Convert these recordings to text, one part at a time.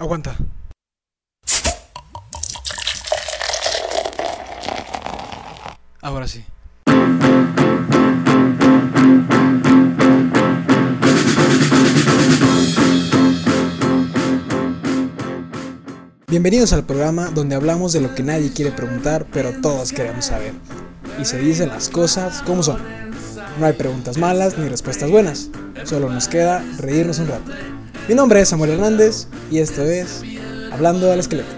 Aguanta. Ahora sí. Bienvenidos al programa donde hablamos de lo que nadie quiere preguntar, pero todos queremos saber. Y se dicen las cosas como son. No hay preguntas malas ni respuestas buenas. Solo nos queda reírnos un rato. Mi nombre es Samuel Hernández y esto es Hablando al Esqueleto.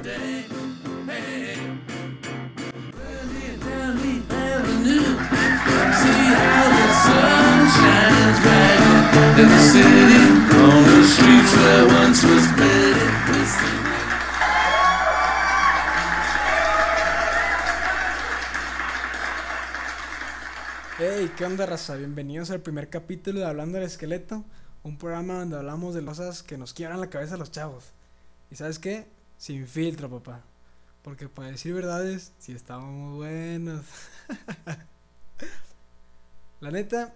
Hey, ¿qué onda, raza? Bienvenidos al primer capítulo de Hablando del Esqueleto, un programa donde hablamos de cosas que nos quiebran la cabeza a los chavos. ¿Y sabes qué? Sin filtro, papá. Porque para decir verdades, sí estamos muy buenos. la neta,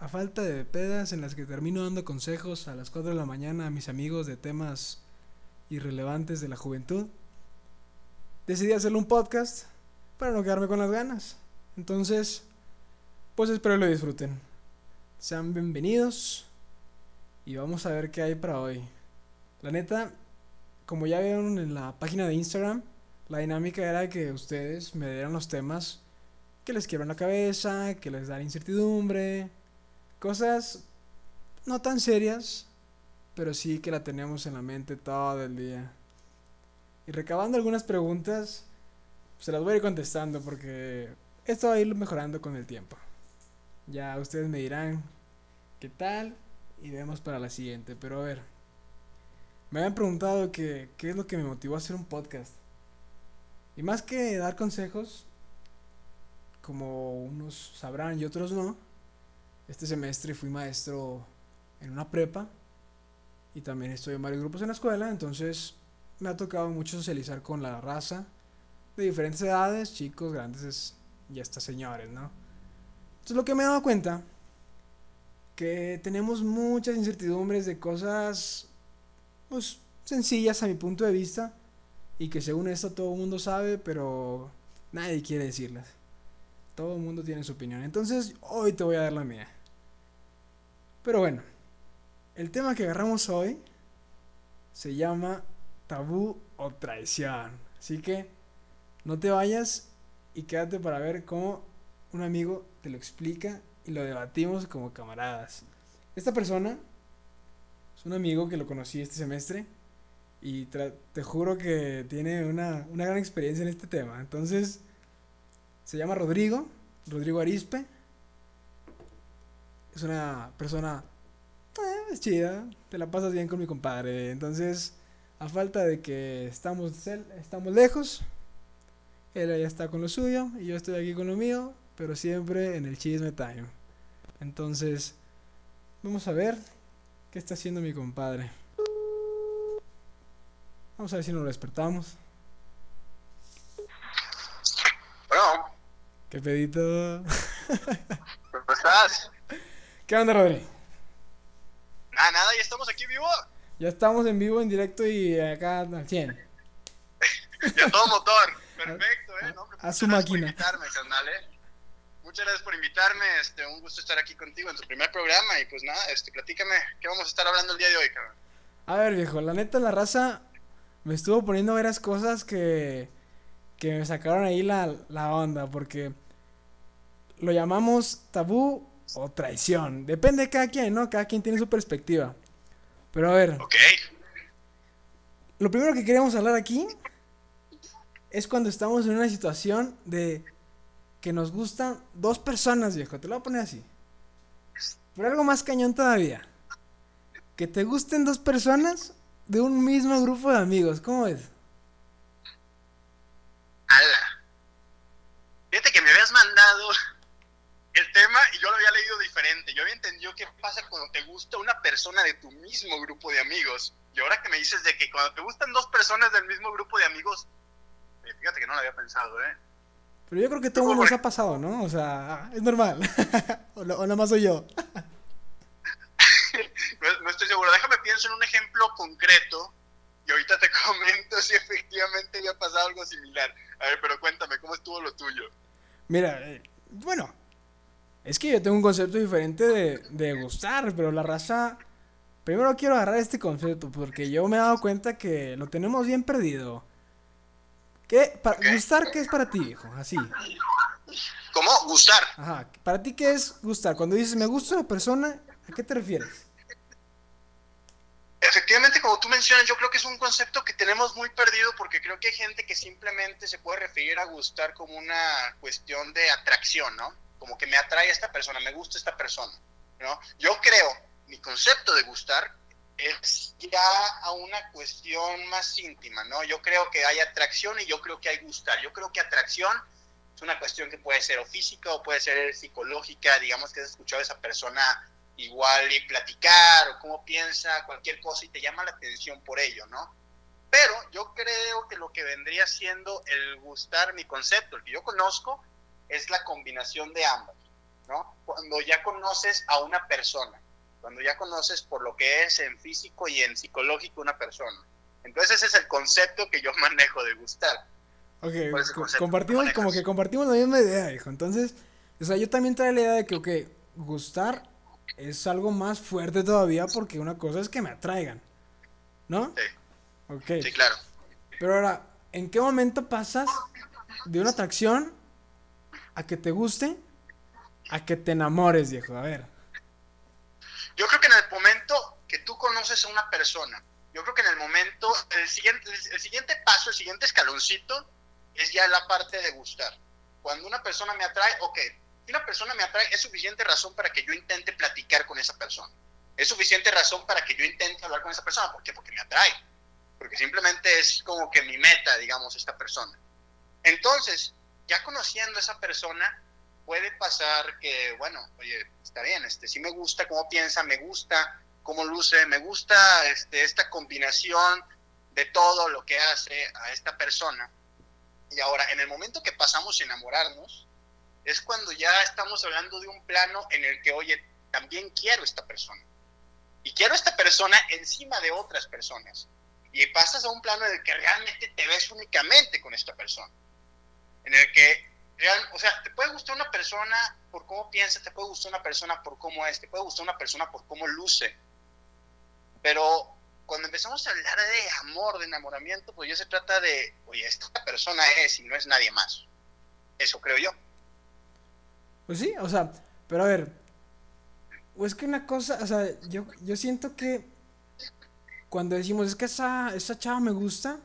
a falta de pedas en las que termino dando consejos a las 4 de la mañana a mis amigos de temas irrelevantes de la juventud, decidí hacerle un podcast para no quedarme con las ganas. Entonces, pues espero lo disfruten. Sean bienvenidos y vamos a ver qué hay para hoy. La neta, como ya vieron en la página de Instagram, la dinámica era que ustedes me dieran los temas que les quiebran la cabeza, que les dan incertidumbre, cosas no tan serias, pero sí que la tenemos en la mente todo el día. Y recabando algunas preguntas, se las voy a ir contestando porque esto va a ir mejorando con el tiempo. Ya ustedes me dirán qué tal y vemos para la siguiente. Pero a ver, me habían preguntado que, qué es lo que me motivó a hacer un podcast. Y más que dar consejos, como unos sabrán y otros no, este semestre fui maestro en una prepa y también estoy en varios grupos en la escuela, entonces me ha tocado mucho socializar con la raza de diferentes edades, chicos, grandes y hasta señores, ¿no? Entonces lo que me he dado cuenta que tenemos muchas incertidumbres de cosas pues sencillas a mi punto de vista y que según esto todo el mundo sabe, pero nadie quiere decirlas. Todo el mundo tiene su opinión. Entonces, hoy te voy a dar la mía. Pero bueno, el tema que agarramos hoy se llama tabú o traición. Así que no te vayas y quédate para ver cómo un amigo te lo explica y lo debatimos como camaradas. Esta persona es un amigo que lo conocí este semestre y te juro que tiene una, una gran experiencia en este tema. Entonces, se llama Rodrigo, Rodrigo Arispe. Es una persona eh, chida, te la pasas bien con mi compadre. Entonces, a falta de que estamos, estamos lejos, él ya está con lo suyo y yo estoy aquí con lo mío, pero siempre en el chisme time. Entonces, vamos a ver qué está haciendo mi compadre. Vamos a ver si nos despertamos. Bueno. ¿Qué pedito? ¿Cómo estás? ¿Qué onda, Rodri? Nada, nada, ya estamos aquí vivo. Ya estamos en vivo, en directo y acá al 100. ya todo motor. Perfecto, eh. No, a su máquina. invitarme, eh. Muchas gracias por invitarme. Este, un gusto estar aquí contigo en tu primer programa. Y pues nada, este, platícame, ¿qué vamos a estar hablando el día de hoy, cabrón? A ver, viejo, la neta, la raza me estuvo poniendo varias cosas que, que me sacaron ahí la, la onda, porque lo llamamos tabú o traición. Depende de cada quien, ¿no? Cada quien tiene su perspectiva. Pero a ver. Ok. Lo primero que queríamos hablar aquí es cuando estamos en una situación de que nos gustan dos personas, viejo. Te lo voy a poner así. Pero algo más cañón todavía. Que te gusten dos personas de un mismo grupo de amigos. ¿Cómo es? Ala. Fíjate que me habías mandado el tema y yo lo había leído diferente. Yo había entendido qué pasa cuando te gusta una persona de tu mismo grupo de amigos. Y ahora que me dices de que cuando te gustan dos personas del mismo grupo de amigos, eh, fíjate que no lo había pensado, ¿eh? Pero yo creo que todo nos ha pasado, ¿no? O sea, es normal. o, o nada más soy yo. no, no, estoy seguro. Déjame pienso en un ejemplo concreto y ahorita te comento si efectivamente había pasado algo similar. A ver, pero cuéntame, ¿cómo estuvo lo tuyo? Mira, eh, bueno, es que yo tengo un concepto diferente de, de gustar, pero la raza... Primero quiero agarrar este concepto porque yo me he dado cuenta que lo tenemos bien perdido. ¿Qué? Para, ¿Gustar qué es para ti, hijo? Así. ¿Cómo? Gustar. Ajá. ¿Para ti qué es gustar? Cuando dices me gusta una persona, ¿a qué te refieres? Efectivamente, como tú mencionas, yo creo que es un concepto que tenemos muy perdido porque creo que hay gente que simplemente se puede referir a gustar como una cuestión de atracción, ¿no? Como que me atrae esta persona, me gusta esta persona, ¿no? Yo creo, mi concepto de gustar es ya a una cuestión más íntima, ¿no? Yo creo que hay atracción y yo creo que hay gustar. Yo creo que atracción es una cuestión que puede ser física o puede ser psicológica, digamos que has escuchado a esa persona igual y platicar o cómo piensa cualquier cosa y te llama la atención por ello, ¿no? Pero yo creo que lo que vendría siendo el gustar, mi concepto, el que yo conozco, es la combinación de ambos, ¿no? Cuando ya conoces a una persona, cuando ya conoces por lo que es en físico y en psicológico una persona. Entonces ese es el concepto que yo manejo de gustar. Ok, compartimos, como que compartimos la misma idea, hijo. Entonces, o sea, yo también traigo la idea de que, ok, gustar es algo más fuerte todavía porque una cosa es que me atraigan, ¿no? Sí. Ok. Sí, claro. Pero ahora, ¿en qué momento pasas de una atracción a que te guste a que te enamores, viejo? A ver. Yo creo que en el momento que tú conoces a una persona, yo creo que en el momento, el siguiente, el siguiente paso, el siguiente escaloncito es ya la parte de gustar. Cuando una persona me atrae, ok, si una persona me atrae, es suficiente razón para que yo intente platicar con esa persona. Es suficiente razón para que yo intente hablar con esa persona. ¿Por qué? Porque me atrae. Porque simplemente es como que mi meta, digamos, esta persona. Entonces, ya conociendo a esa persona, puede pasar que, bueno, oye, está bien, este, sí me gusta cómo piensa, me gusta cómo luce, me gusta este, esta combinación de todo lo que hace a esta persona. Y ahora, en el momento que pasamos a enamorarnos, es cuando ya estamos hablando de un plano en el que, oye, también quiero esta persona. Y quiero esta persona encima de otras personas. Y pasas a un plano en el que realmente te ves únicamente con esta persona. En el que, real, o sea, te puede gustar una persona por cómo piensa, te puede gustar una persona por cómo es, te puede gustar una persona por cómo luce. Pero cuando empezamos a hablar de amor, de enamoramiento, pues ya se trata de, oye, esta persona es y no es nadie más. Eso creo yo. Pues sí, o sea, pero a ver, o es que una cosa, o sea, yo, yo siento que cuando decimos es que esa, esa chava me gusta,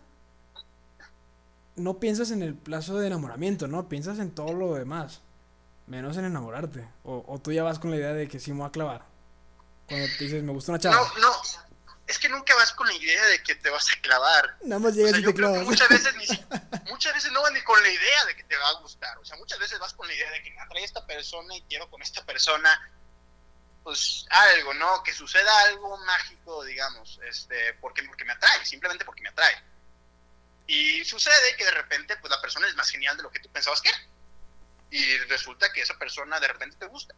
no piensas en el plazo de enamoramiento, ¿no? Piensas en todo lo demás, menos en enamorarte. O, o tú ya vas con la idea de que sí me voy a clavar. Cuando te dices, me gusta una chava. No, no, es que nunca vas con la idea de que te vas a clavar. Nada más llegas y te clavas. Muchas veces, ni, muchas veces no vas ni con la idea de que te va a gustar. O sea, muchas veces vas con la idea de que me atrae esta persona y quiero con esta persona, pues algo, ¿no? Que suceda algo mágico, digamos, este, porque, porque me atrae, simplemente porque me atrae. Y sucede que de repente, pues la persona es más genial de lo que tú pensabas que era. Y resulta que esa persona de repente te gusta.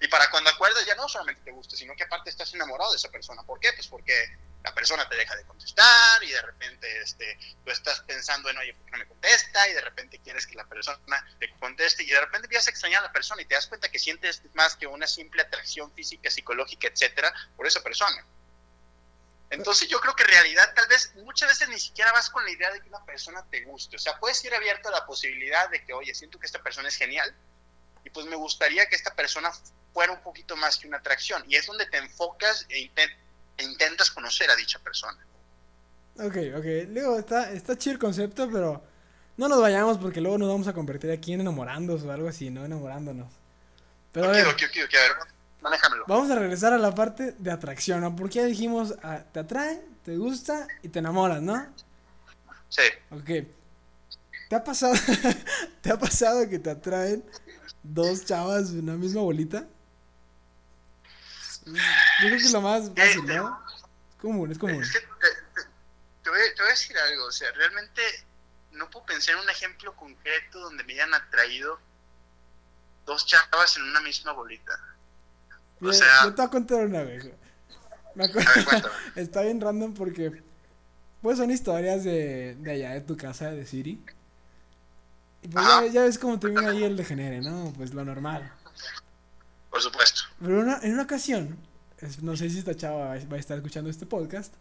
Y para cuando acuerdas ya no solamente te gusta, sino que aparte estás enamorado de esa persona. ¿Por qué? Pues porque la persona te deja de contestar y de repente este, tú estás pensando en, oye, ¿por qué no me contesta? Y de repente quieres que la persona te conteste y de repente empiezas a extrañar a la persona y te das cuenta que sientes más que una simple atracción física, psicológica, etcétera, por esa persona. Entonces yo creo que en realidad tal vez muchas veces ni siquiera vas con la idea de que una persona te guste. O sea, puedes ir abierto a la posibilidad de que, oye, siento que esta persona es genial, y pues me gustaría que esta persona fuera un poquito más que una atracción. Y es donde te enfocas e, e intentas conocer a dicha persona. Ok, ok. Digo, está, está chido el concepto, pero no nos vayamos porque luego nos vamos a convertir aquí en enamorándonos o algo así, no enamorándonos. Pero okay, a ver, okay, okay, a ver, manéjamelo. Vamos a regresar a la parte de atracción, ¿no? Porque ya dijimos, ah, te atrae, te gusta y te enamoras, ¿no? Sí. Ok. ¿Te ha pasado, ¿te ha pasado que te atraen dos chavas de una misma bolita. Yo creo que es lo más fácil, ¿no? Es común, es común. te, voy, a decir algo, o sea, realmente no puedo pensar en un ejemplo concreto donde me hayan atraído dos chavas en una misma bolita. O sea, yo te voy a contar una vez. Me acuerdo, está bien random porque Pues son historias de, de allá de tu casa de Siri. Y pues ya, ya ves cómo termina ahí el degenere, ¿no? Pues lo normal. Por supuesto. Pero una- en una ocasión, no sé si esta chava va a estar escuchando este podcast,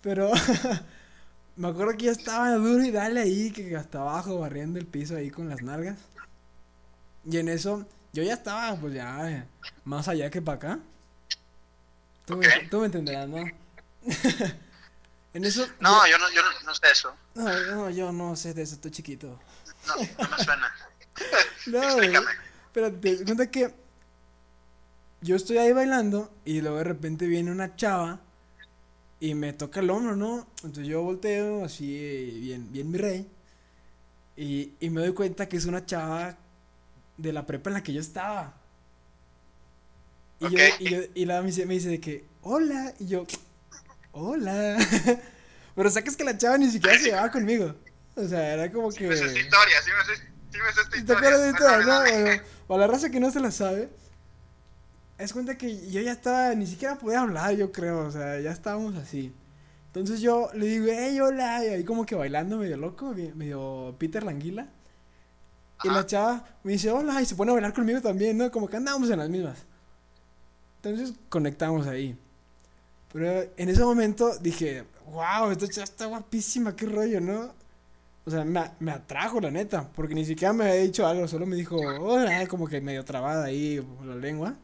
pero me acuerdo que ya estaba duro y dale ahí, que hasta abajo, barriendo el piso ahí con las nalgas. Y en eso, yo ya estaba, pues ya, eh, más allá que para acá. Tú, me- tú me entenderás, ¿no? en eso... No, yo no, yo no, no sé eso. no, no, yo no sé de eso, estoy chiquito. No, no me suena. No. Explícame. Pero te cuenta que yo estoy ahí bailando y luego de repente viene una chava y me toca el hombro, ¿no? Entonces yo volteo así, eh, bien, bien mi rey. Y, y me doy cuenta que es una chava de la prepa en la que yo estaba. Y, yo, y, yo- y la me dice, me dice de que, hola. Y yo, hola. Pero sacas que la chava ni siquiera se llevaba conmigo. O sea, era como Sí que... me sé esta historia, sí me sé, sí me sé esta ¿Te historia. acuerdas de esto? Dale, No, bueno, o la raza que no se la sabe. Es cuenta que yo ya estaba, ni siquiera podía hablar, yo creo, o sea, ya estábamos así. Entonces yo le digo, hey, hola, y ahí como que bailando medio loco, medio Peter Languila. Y la Ajá. chava me dice, hola, y se pone a bailar conmigo también, ¿no? Como que andábamos en las mismas. Entonces conectamos ahí. Pero en ese momento dije, wow, esta chava está guapísima, qué rollo, ¿no? O sea, me, me atrajo, la neta, porque ni siquiera me había dicho algo, solo me dijo, hola, como que medio trabada ahí por la lengua.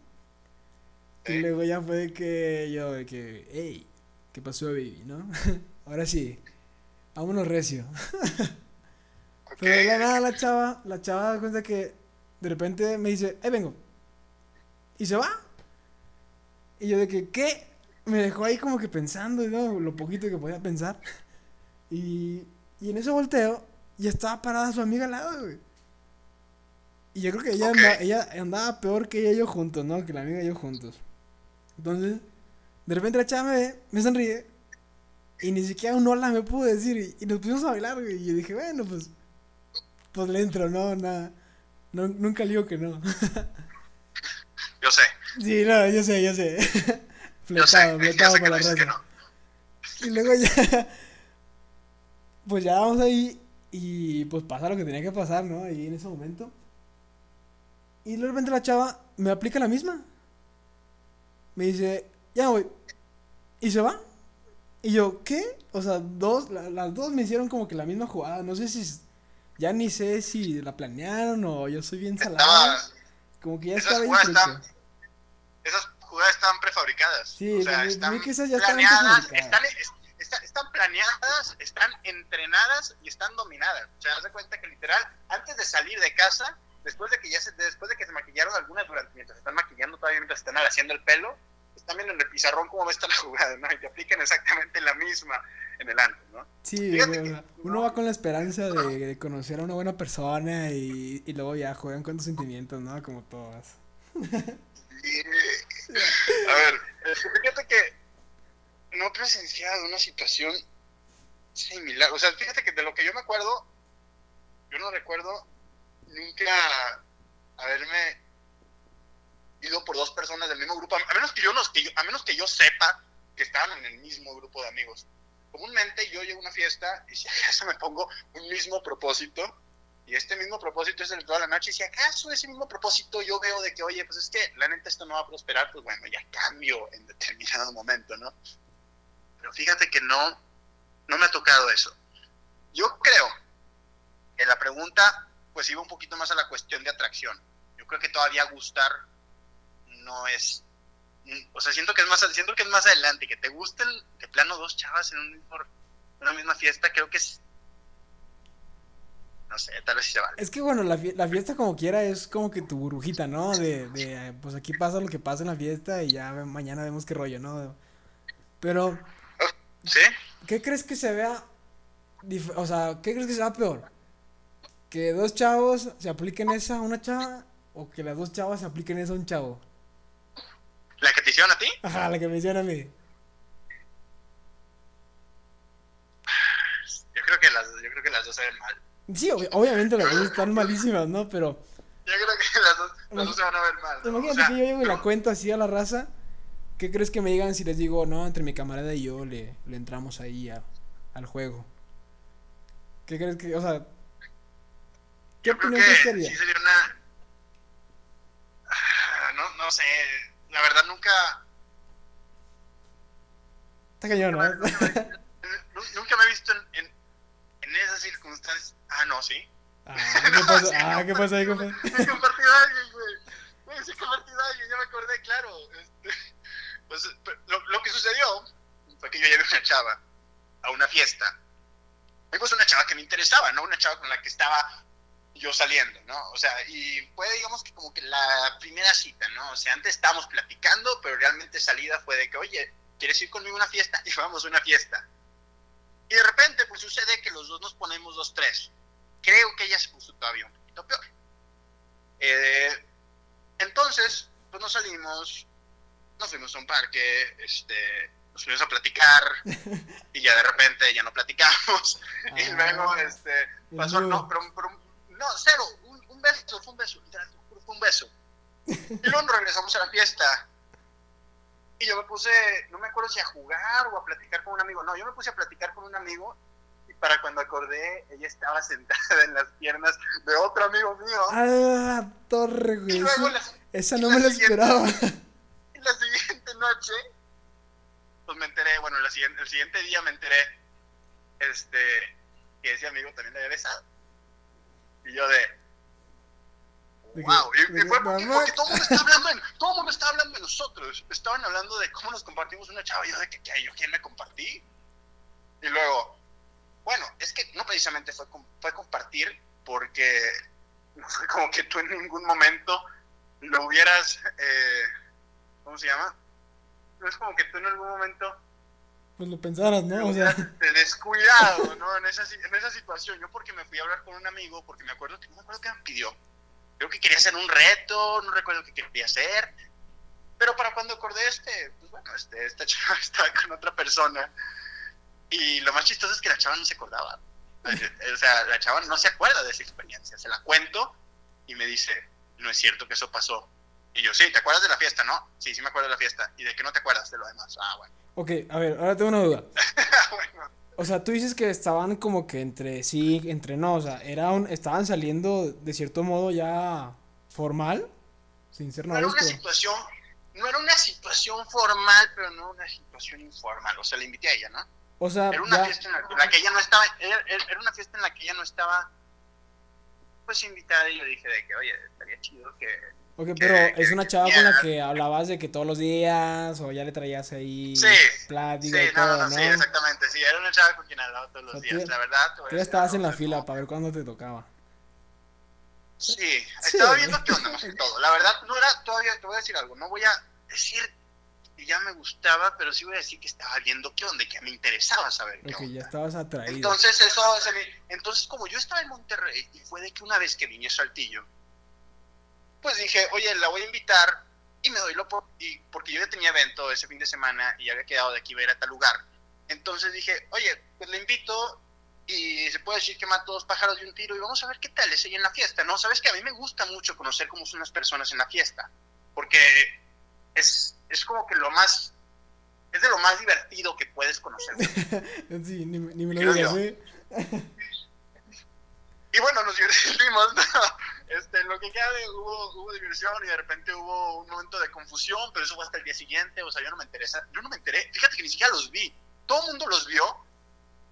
Y luego ya fue de que yo, de que, hey, ¿qué pasó, baby, no? Ahora sí, vámonos recio. Ok. Pero de la nada la chava, la chava da cuenta que de repente me dice, ahí vengo. Y se va. Y yo de que, ¿qué? Me dejó ahí como que pensando, ¿no? Lo poquito que podía pensar. Y, y en ese volteo, ya estaba parada su amiga al lado, güey. Y yo creo que ella, Ok. andaba, ella andaba peor que ella y yo juntos, ¿no? Que la amiga y yo juntos. Entonces, de repente la chava me ve, me sonríe. Y ni siquiera un hola me pudo decir. Y, y nos pusimos a bailar, güey. Y yo dije, bueno, pues. Pues le entro, no, nada. No, nunca le digo que no. Yo sé, sí, no, yo sé, yo sé. fletado, fletado para la raza. no. Y luego ya. Pues ya vamos ahí. Y pues pasa lo que tenía que pasar, ¿no? Ahí en ese momento. Y de repente la chava me aplica la misma. Me dice, ya voy. Y se va. Y yo, ¿qué? O sea, dos, la- las dos me hicieron como que la misma jugada. No sé si. Ya ni sé si la planearon o yo soy bien salado. Estaba, Como que ya esas estaba jugadas están- esas jugadas están prefabricadas. Sí, o sea, están que esas ya planeadas, están, es- está- están planeadas, están entrenadas y están dominadas. O sea, haz de cuenta que literal, antes de salir de casa, después de que ya se, después de que se maquillaron algunas durante, mientras están maquillando todavía mientras están haciendo el pelo, están viendo en el pizarrón cómo estar la jugada, ¿no? Y te aplican exactamente la misma en el antes, ¿no? Sí, que- uno va con la esperanza de, de conocer a una buena persona y, y luego ya juegan con tus sentimientos, ¿no? Como todas. A ver, este, fíjate que no he presenciado una situación similar. O sea, fíjate que de lo que yo me acuerdo, yo no recuerdo nunca haberme ido por dos personas del mismo grupo, a menos que yo, los, que yo- a menos que yo sepa que estaban en el mismo grupo de amigos. Comúnmente yo llego a una fiesta y si acaso me pongo un mismo propósito y este mismo propósito es el de toda la noche y si acaso ese mismo propósito yo veo de que, oye, pues es que la neta esto no va a prosperar, pues bueno, ya cambio en determinado momento, ¿no? Pero fíjate que no, no me ha tocado eso. Yo creo que la pregunta pues iba un poquito más a la cuestión de atracción. Yo creo que todavía gustar no es mm, o sea, siento que es más siento que es más adelante que te gusten de plano dos chavas en un mismo, una misma fiesta, creo que es no sé, tal vez sí se vale. Es que bueno, la, la fiesta como quiera es como que tu burbujita, ¿no? De, de, pues aquí pasa lo que pasa en la fiesta y ya mañana vemos qué rollo, ¿no? Pero, ¿Sí? ¿qué crees que se vea? O sea, ¿qué crees que se vea peor? ¿Que dos chavos se apliquen esa a una chava o que las dos chavas se apliquen esa a un chavo? ¿La que te hicieron a ti? Ajá, la que me hicieron a mí. Yo creo que las, yo creo que las dos se ven mal. Sí, ob- obviamente las dos están malísimas, ¿no? Pero Yo creo que las dos, las dos se van a ver mal. ¿no? imagínate O sea, que yo llego y la cuento así a la raza. ¿Qué crees que me digan si les digo, no, entre mi camarada y yo le, le entramos ahí a, al juego. ¿Qué crees que, o sea, qué Yo creo opinión que crees que sí sería una... Ah, No, no sé, la verdad nunca... Está cañón, ¿no? Nunca me, nu- nunca me he visto en, en, en esas circunstancias. Ah, no, sí. Ah, ¿qué pasó? Ah, ¿qué pasó ahí, compa? Me compartió a alguien, güey. Se compartió a alguien, ya me acordé, claro. Este, pues, lo, lo que sucedió fue que yo llevé una chava a una fiesta. Y pues una chava que me interesaba, ¿no? Una chava con la que estaba yo saliendo, ¿no? O sea, y fue, digamos que como que la primera cita, ¿no? O sea, antes estábamos platicando, pero realmente salida fue de que, oye, ¿quieres ir conmigo a una fiesta? Y vamos a una fiesta. Y de repente, pues sucede que los dos nos ponemos dos, tres. Creo que ella se puso todavía un poquito peor. Eh, entonces, pues nos salimos, nos fuimos a un parque, este, nos fuimos a platicar, y ya de repente ya no platicamos. y Ah, luego, este, pasó, no. no, pero, pero- no, cero, un, un beso, fue un beso, literal, fue un beso. Y luego nos regresamos a la fiesta. Y yo me puse, no me acuerdo si a jugar o a platicar con un amigo. No, yo me puse a platicar con un amigo y para cuando acordé, ella estaba sentada en las piernas de otro amigo mío. A la torre, y güey. luego Esa, la, esa no me la esperaba. y la siguiente noche, pues me enteré, bueno, la siguiente, el siguiente día me enteré este, que ese amigo también le había besado. Y yo de, wow, y, y fue porque, porque todo el mundo estaba hablando, de, todo el mundo estaba hablando de nosotros. Estaban hablando de cómo nos compartimos una chava. Y yo de que, ¿qué? ¿Yo quién me compartí? Y luego, bueno, es que no precisamente fue, fue compartir porque no fue como que tú en ningún momento lo hubieras, eh, ¿cómo se llama? No es como que tú en algún momento Pues lo pensaras, ¿no? O sea, descuidado, ¿no? En esa, en esa situación. Yo porque me fui a hablar con un amigo, porque me acuerdo no me acuerdo qué me pidió. Creo que quería hacer un reto, no recuerdo qué quería hacer. Pero para cuando acordé este, pues bueno, este, esta chava estaba con otra persona. Y lo más chistoso es que la chava no se acordaba. O sea, la chava no se acuerda de esa experiencia. Se la cuento y me dice, no es cierto que eso pasó. Y yo, sí, ¿te acuerdas de la fiesta, no? Sí, sí me acuerdo de la fiesta. ¿Y de qué no te acuerdas de lo demás? Ah, bueno. Ok, a ver, ahora tengo una duda. bueno. O sea, tú dices que estaban como que entre sí, entre no, o sea, era un, estaban saliendo de cierto modo ya formal, sin ser no era novios, una situación no era una situación formal pero no una situación informal o sea le invité a ella no O sea, era una ya, fiesta en la, en la que ella no estaba era, era una fiesta en la que ella no estaba pues invitada y yo dije de que oye estaría chido que ok, pero que- es una que chava con la que hablabas de que todos los días, o ya le traías ahí Sí, plática sí y todo, no, ¿no? no, sí exactamente sí era una chava con quien hablaba todos los O sea, días tú- la verdad Tú ya estabas en la fila para ver cuándo te tocaba. sí, Sí. estaba viendo qué onda más que todo la verdad no era todavía te voy a decir algo no voy a decir que ya me gustaba pero sí voy a decir que estaba viendo qué onda y que me interesaba saber qué Ok, onda ya estabas atraído. Entonces eso entonces como yo estaba en Monterrey y fue de que una vez que vine a Saltillo, pues dije, oye, la voy a invitar y me doy lo por, y porque yo ya tenía evento ese fin de semana y ya había quedado de aquí iba a ir a tal lugar. Entonces dije, oye, pues la invito y se puede decir que mato dos pájaros de un tiro y vamos a ver qué tal es ella en la fiesta, ¿no? Sabes que a mí me gusta mucho conocer cómo son las personas en la fiesta, porque es, es como que lo más, es de lo más divertido que puedes conocer. Sí, ni, ni me lo digas. ¿eh? Y bueno, nos divertimos. Este, lo que queda de- hubo, hubo diversión y de repente hubo un momento de confusión, pero eso fue hasta el día siguiente. O sea, yo no me enteré. Yo no me enteré. Fíjate que ni siquiera los vi. Todo el mundo los vio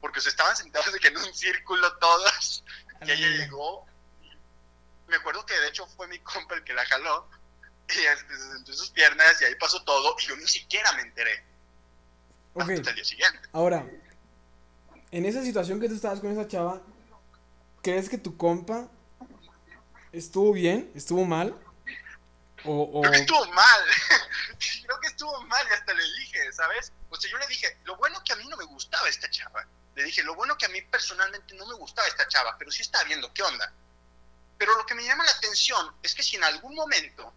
porque se estaban sentados de que en un círculo todos. Y ella llegó. Me acuerdo que de hecho fue mi compa el que la jaló. Y este, se sentó en sus piernas y ahí pasó todo. Y yo ni siquiera me enteré. Hasta el día siguiente. ahora, en esa situación que tú estabas con esa chava, ¿crees que tu compa estuvo bien? ¿Estuvo mal? O, o... Creo que estuvo mal. Creo que estuvo mal y hasta le dije, ¿sabes? O sea, yo le dije, lo bueno que a mí no me gustaba esta chava. Le dije, lo bueno que a mí personalmente no me gustaba esta chava, pero sí estaba viendo qué onda. Pero lo que me llama la atención es que si en algún momento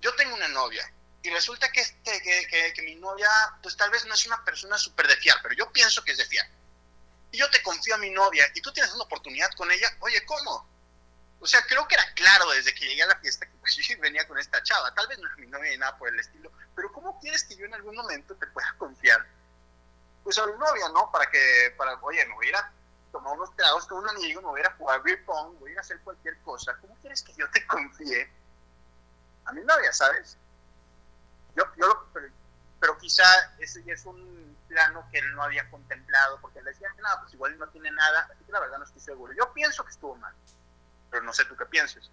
yo tengo una novia y resulta que, este, que, que, que mi novia, pues tal vez no es una persona súper de fiar, pero yo pienso que es de fiar. Y yo te confío a mi novia y tú tienes una oportunidad con ella, oye, ¿cómo? O sea, creo que era claro desde que llegué a la fiesta que pues, yo venía con esta chava. Tal vez no es mi novia ni nada por el estilo, pero ¿cómo quieres que yo en algún momento te pueda confiar? Pues a mi novia, ¿no? Para que, para, oye, me voy a ir a tomar unos tragos con un amigo, me voy a jugar beer pong, voy a ir a hacer cualquier cosa. ¿Cómo quieres que yo te confíe a mi novia, sabes? Yo, yo lo, pero, pero quizá ese ya es un plano que él no había contemplado, porque le decía nada, pues igual no tiene nada, así que la verdad no estoy seguro. Yo pienso que estuvo mal, pero no sé tú qué pienses.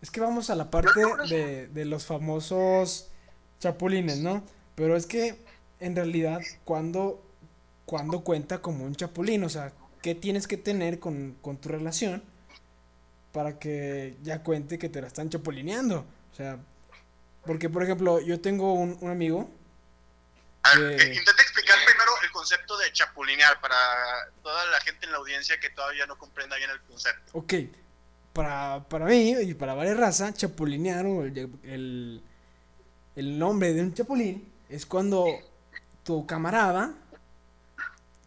Es que vamos a la parte de, de los famosos chapulines, ¿no? Pero es que en realidad, cuando, cuando cuenta como un chapulín? O sea, ¿qué tienes que tener con, con tu relación para que ya cuente que te la están chapulineando? O sea, porque por ejemplo, yo tengo un, un amigo. A ver, eh, intenta explicar primero el concepto de chapulinear para toda la gente en la audiencia que todavía no comprenda bien el concepto. Ok, para, para mí y para varias razas, chapulinear o el, el, el nombre de un chapulín es cuando tu camarada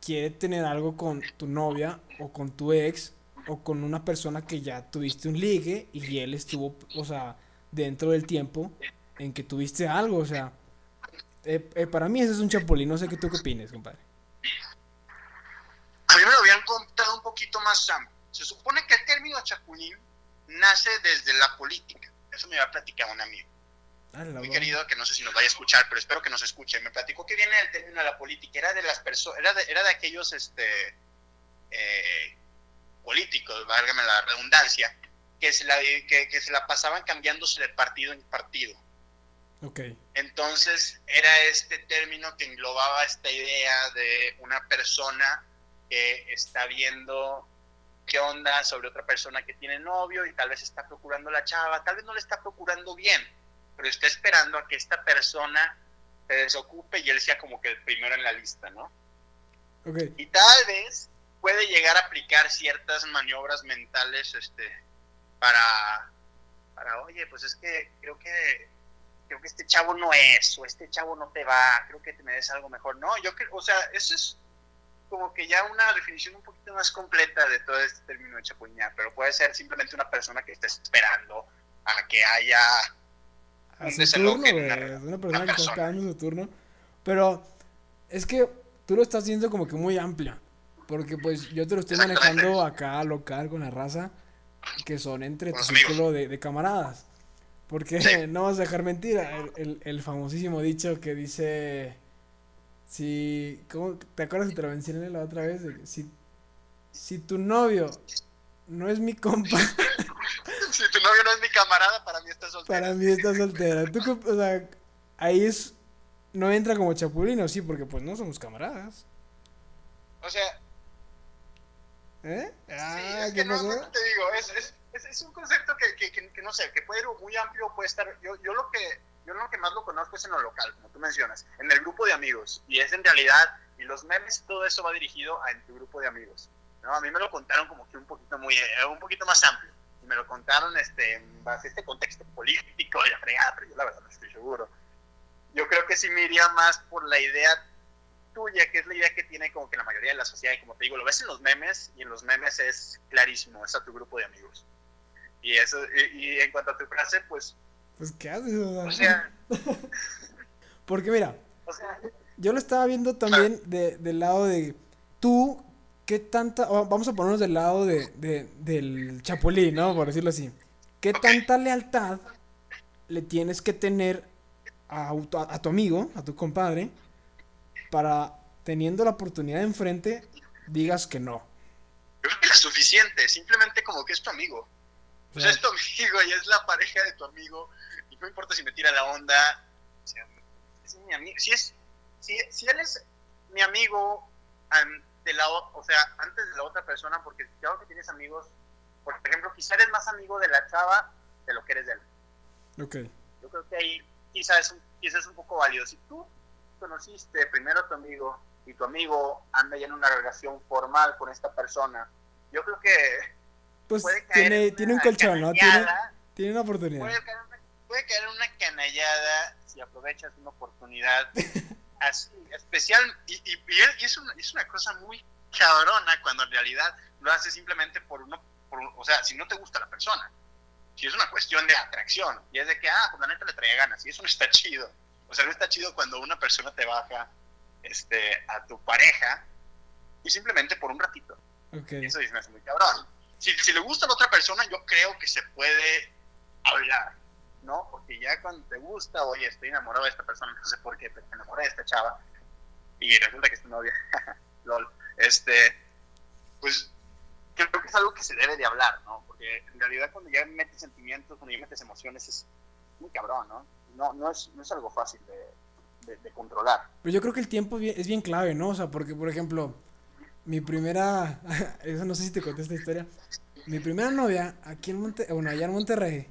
quiere tener algo con tu novia o con tu ex o con una persona que ya tuviste un ligue y él estuvo, o sea, dentro del tiempo en que tuviste algo, o sea, eh, eh, para mí ese es un chapulín, no sé qué tú qué opinas, compadre. A mí me lo habían contado un poquito más amplio. Se supone que el término chapulín nace desde la política. Eso me había platicado un amigo. Ah, muy querido, que no sé si nos vaya a escuchar, pero espero que nos escuche. Me platicó que viene el término de la política. Era de las personas, era de, era de aquellos este, eh, políticos, válgame la redundancia, que se la, que, que se la pasaban cambiándose de partido en partido. Okay. Entonces era este término que englobaba esta idea de una persona que está viendo qué onda sobre otra persona que tiene novio y tal vez está procurando la chava, tal vez no le está procurando bien, pero está esperando a que esta persona se desocupe y él sea como que el primero en la lista, ¿no? Okay. Y tal vez puede llegar a aplicar ciertas maniobras mentales este, para, para, oye, pues es que creo que creo que este chavo no es, o este chavo no te va, creo que te mereces algo mejor. No, yo creo, o sea, eso es como que ya una definición un poquito más completa de todo este término de chapuñar, pero puede ser simplemente una persona que esté esperando a que haya a su turno, güey. Es una persona que está esperando su turno. Pero es que tú lo estás haciendo como que muy amplia. Porque pues yo te lo estoy manejando acá local con la raza que son entre tu círculo de, de, camaradas. Porque no vas a dejar mentira. El, el, el, famosísimo dicho que dice. Si. ¿cómo, ¿Te acuerdas que te lo mencioné la otra vez? Si, si tu novio no es mi compa. si tu novio no es mi camarada, para mí está soltera. Para mí está soltera. ¿Tú, o sea, ahí es. No entra como chapulino, sí, porque pues no somos camaradas. O sea. ¿Eh? Ah, sí, es ¿qué que pasó? No, no, te digo, es, es, es, es un concepto que, que, que, que, no sé, que puede ir muy amplio, puede estar. Yo, yo lo que. Yo lo que más lo conozco es en lo local, como tú mencionas, en el grupo de amigos. Y es en realidad, y los memes, todo eso va dirigido a en tu grupo de amigos. ¿no? A mí me lo contaron como que un poquito muy, eh, un poquito más amplio. Y me lo contaron este, en base a este contexto político y la fregada, pero yo la verdad no estoy seguro. Yo creo que sí me iría más por la idea tuya, que es la idea que tiene como que la mayoría de la sociedad, y como te digo, lo ves en los memes, y en los memes es clarísimo, es a tu grupo de amigos. Y eso, y, y en cuanto a tu frase, pues... Pues, ¿qué haces? O sea... Porque mira, o sea, yo lo estaba viendo también de, del lado de tú ¿qué tanta, vamos a ponernos del lado de, de, del chapulín, ¿no? Por decirlo así. ¿Qué tanta lealtad le tienes que tener a, a, a, tu amigo, a tu compadre, para teniendo la oportunidad enfrente, digas que no? Creo que es suficiente, simplemente como que es tu amigo. Pues es tu amigo y es la pareja de tu amigo, no importa si me tira la onda, o sea, es mi amigo. Si, es, si, si él es mi amigo, de la o sea, antes de la otra persona, porque claro que tienes amigos, por ejemplo, quizás eres más amigo de la chava de lo que eres de él. Ok. Yo creo que ahí quizás es un, quizás es un poco válido. Si tú conociste primero a tu amigo y tu amigo anda ya en una relación formal con esta persona, yo creo que pues puede caer tiene, tiene un colchón, ¿no? Tiene, tiene una oportunidad. Puede caer, una, puede caer una canallada si aprovechas una oportunidad así, especial, y, y, y es, una, es, una, cosa muy cabrona cuando en realidad lo hace simplemente por uno, por, o sea, si no te gusta la persona, si es una cuestión de atracción, y es de que, ah, pues la neta le trae ganas, y eso no está chido, o sea, no está chido cuando una persona te baja este, a tu pareja y simplemente por un ratito. Okay. Eso me hace muy cabrón. Si, si le gusta a la otra persona, yo creo que se puede hablar, ¿no? Porque ya cuando te gusta, oye, estoy enamorado de esta persona, no sé por qué, pero me enamoré de esta chava y resulta que es tu novia, lol, este, pues creo que es algo que se debe de hablar, ¿no? Porque en realidad cuando ya metes sentimientos, cuando ya metes emociones, es muy cabrón, ¿no? No, no, es, no es algo fácil de, de, controlar. Pero yo creo que el tiempo es bien clave, ¿no? O sea, porque, por ejemplo, mi primera, eso no sé si te conté esta historia, mi primera novia, aquí en Monte, bueno, allá en Monterrey,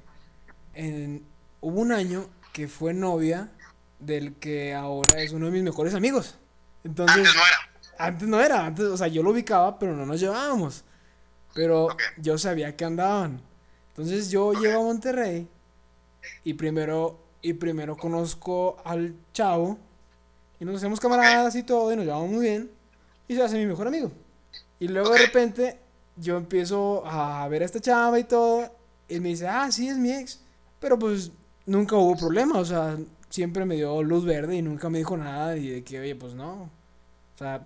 en, hubo un año que fue novia del que ahora es uno de mis mejores amigos. Entonces, antes no era. Antes no era, antes, o sea, yo lo ubicaba, pero no nos llevábamos. Pero yo sabía que andaban. Entonces yo llego a Monterrey y primero, y primero conozco al chavo y nos hacemos camaradas y todo y nos llevamos muy bien y se hace mi mejor amigo. Y luego de repente yo empiezo a ver a esta chava y todo y me dice, ah, sí, es mi ex. Pero pues nunca hubo problema, o sea, siempre me dio luz verde y nunca me dijo nada y de que, oye, pues no. O sea,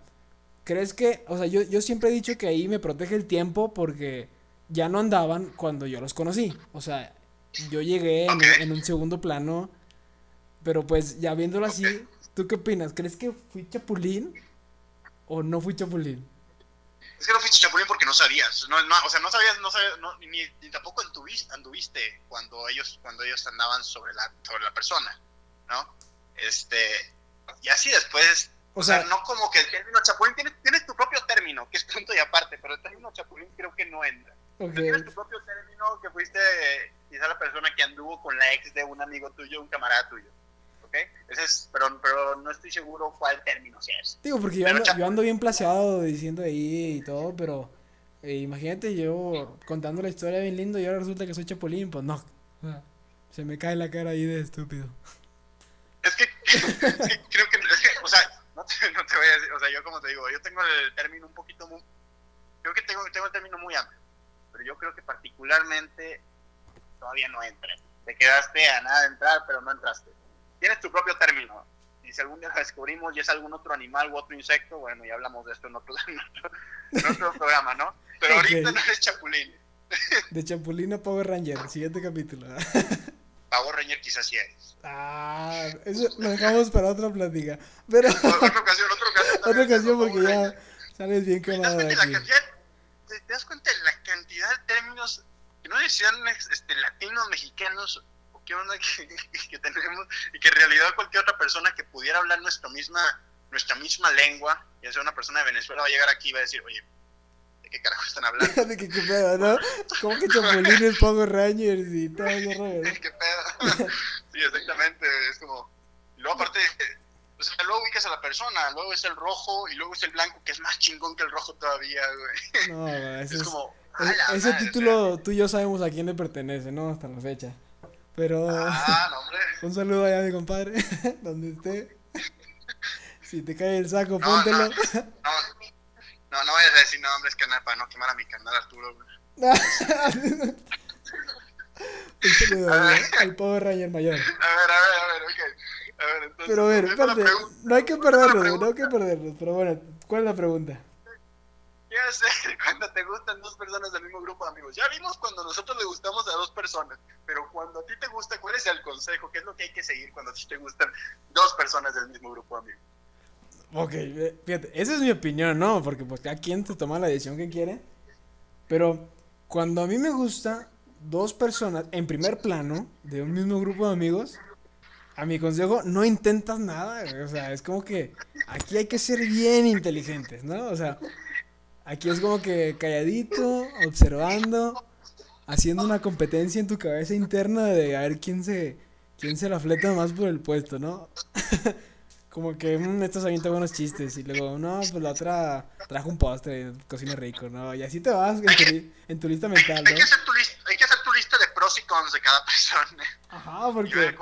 ¿crees que, o sea, yo, yo siempre he dicho que ahí me protege el tiempo porque ya no andaban cuando yo los conocí. O sea, yo llegué en, un segundo plano, pero pues ya viéndolo así, ¿tú qué opinas? ¿Crees que fui chapulín o no fui chapulín? Es que no fuiste chapulín porque no sabías, no, no, o sea, no sabías, no sabías, no, ni, ni, tampoco anduviste, anduviste cuando ellos, cuando ellos andaban sobre la, sobre la persona, ¿no? Este, y así después o, sea, no como que el término chapulín, tienes, tienes, tu propio término, que es punto y aparte, pero el término chapulín creo que no entra. Tienes tu propio término que fuiste quizá la persona que anduvo con la ex de un amigo tuyo, un camarada tuyo. ¿Ok? Ese es, pero, pero no estoy seguro cuál término sea ese. Digo, porque yo ando, yo ando, bien placeado diciendo ahí y todo, pero eh, imagínate yo contando la historia bien lindo y ahora resulta que soy chapulín, pues no. se me cae la cara ahí de estúpido. Es que, es que creo que, es que, o sea, no te, no te voy a decir, o sea, yo como te digo, yo tengo el término un poquito muy, creo que tengo, tengo el término muy amplio, pero yo creo que particularmente todavía no entra. Te quedaste a nada de entrar, pero no entraste. Tienes tu propio término. Y si algún día lo descubrimos y es algún otro animal u otro insecto, bueno, ya hablamos de esto en otro, en otro, programa, ¿no? Pero ahorita no eres chapulín. De chapulín a Power Ranger, siguiente capítulo. Power Ranger quizás sí eres. Ah, eso lo dejamos para otra plática. Pero... otra ocasión, otra ocasión. Otra ocasión porque ya sales bien quemado de aquí. ¿Te, das cuenta de la cantidad de términos que no decían este, latinos, mexicanos, qué onda que, que, tenemos, y que en realidad cualquier otra persona que pudiera hablar nuestra misma, nuestra misma lengua, ya sea una persona de Venezuela, va a llegar aquí y va a decir, oye, ¿de qué carajo están hablando? ¿De qué, qué pedo, no? ¿Cómo que Chapulines, Power Rangers y todo rollo? ¿Qué pedo? sí, exactamente, es como... Y luego aparte, o sea, luego ubicas a la persona, luego es el rojo y luego es el blanco, que es más chingón que el rojo todavía, güey. No, es, es como... ese título tú y yo sabemos a quién le pertenece, ¿no? Hasta la fecha. Pero... Ah, no, hombre. un saludo allá a mi compadre, donde esté. Si te cae el saco, póntelo. No, no, no, vayas a decir nombres, canal, para no quemar a mi canal Arturo, un saludo al Power Ranger mayor. A ver, a ver, a ver, ok. A ver, entonces, pero a ver, espérate, no hay que perdernos, no hay que perdernos, pero bueno, ¿cuál es la pregunta? ¿Qué hacer cuando te gustan dos personas del mismo grupo de amigos? Ya vimos cuando nosotros le gustamos a dos personas, pero cuando a ti te gusta, ¿cuál es el consejo? ¿Qué es lo que hay que seguir cuando a ti te gustan dos personas del mismo grupo de amigos? Ok, eh, fíjate, esa es mi opinión, ¿no? Porque pues cada quien te toma la decisión que quiere. Pero cuando a mí me gusta dos personas en primer plano de un mismo grupo de amigos, a mi consejo, no intentas nada. O sea, es como que aquí hay que ser bien inteligentes, ¿no? O sea, aquí es como que calladito, observando, haciendo una competencia en tu cabeza interna de a ver quién se, quién se la fleta más por el puesto, ¿no? como que mmm, estos avienta buenos chistes y luego, no, pues la otra trajo un postre, cocina rico, ¿no? Y así te vas en tu, en tu lista mental, ¿no? Hay que hacer tu lista, hay que hacer tu lista de pros y cons de cada persona. Ajá, porque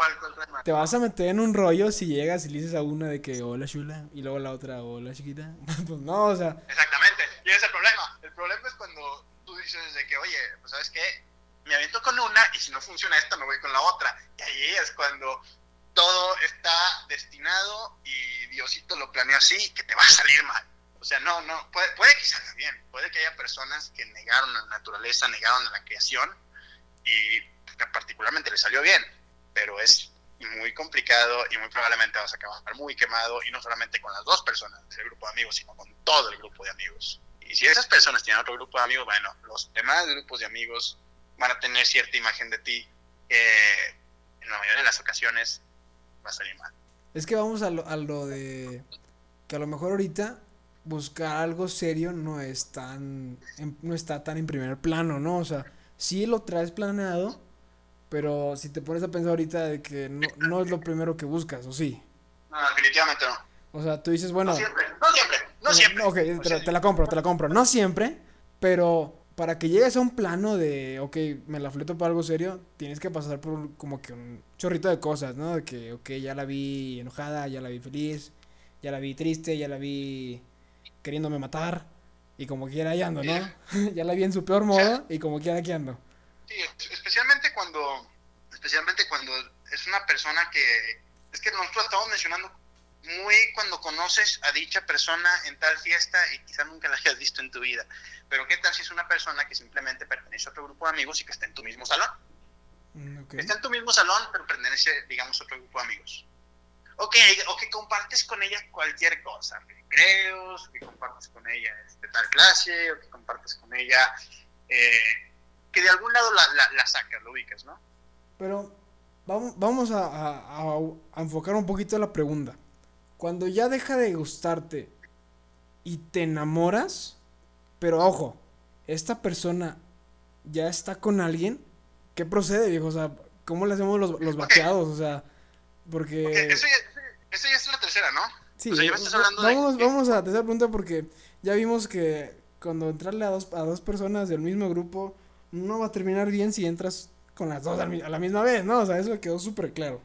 te vas a meter en un rollo si llegas y le dices a una de que hola chula y luego a la otra hola chiquita. pues no, o sea. Exactamente, y ese es el problema. El problema es cuando tú dices de que, oye, pues sabes qué, me aviento con una y si no funciona esta me voy con la otra. Y ahí es cuando todo está destinado y Diosito lo planeó así, que te va a salir mal. O sea, no, no, puede, puede que salga bien, puede que haya personas que negaron a la naturaleza, negaron a la creación y particularmente le salió bien, pero es muy complicado y muy probablemente vas a acabar muy quemado y no solamente con las dos personas del grupo de amigos, sino con todo el grupo de amigos. Y si esas personas tienen otro grupo de amigos, bueno, los demás grupos de amigos van a tener cierta imagen de ti en la mayoría de las ocasiones va a salir mal. Es que vamos a lo, a lo de que a lo mejor ahorita buscar algo serio no es tan no está tan en primer plano, ¿no? O sea, sí lo traes planeado, pero si te pones a pensar ahorita de que no, no es lo primero que buscas, ¿o sí? No, definitivamente no. O sea, tú dices, bueno... No siempre, no siempre, no siempre. Ok, te, te la compro, te la compro. No siempre, pero para que llegues a un plano de, ok, me la fleto para algo serio, tienes que pasar por como que un chorrito de cosas, ¿no? De que, ok, ya la vi enojada, ya la vi feliz, ya la vi triste, ya la vi queriéndome matar, y como quiera ahí ando, ¿no? ya la vi en su peor modo, y como quiera aquí ando. Sí, especialmente cuando, especialmente cuando es una persona que, es que nosotros estamos mencionando muy cuando conoces a dicha persona en tal fiesta y quizá nunca la hayas visto en tu vida. Pero ¿qué tal si es una persona que simplemente pertenece a otro grupo de amigos y que está en tu mismo salón? Mm. Está en tu mismo salón, pero pertenece, digamos, a otro grupo de amigos. Ok, o que compartes con ella cualquier cosa, recreos, que compartes con ella este, tal clase, o que compartes con ella, eh, que de algún lado la, la, la sacas, lo ubicas, ¿no? Pero vamos, vamos a, a- a- a enfocar un poquito la pregunta. Cuando ya deja de gustarte y te enamoras, pero ojo, esta persona ya está con alguien, ¿qué procede, viejo? O sea, ¿cómo le hacemos los, los vaqueados? O sea, porque... Porque eso ya, eso ya es la tercera, ¿no? Sí, o sea, ya me estás hablando de- vamos, de- vamos a la tercera pregunta porque ya vimos que cuando entrarle a dos, a dos personas del mismo grupo no va a terminar bien si entras con las dos a la misma vez, ¿no? O sea, eso quedó súper claro.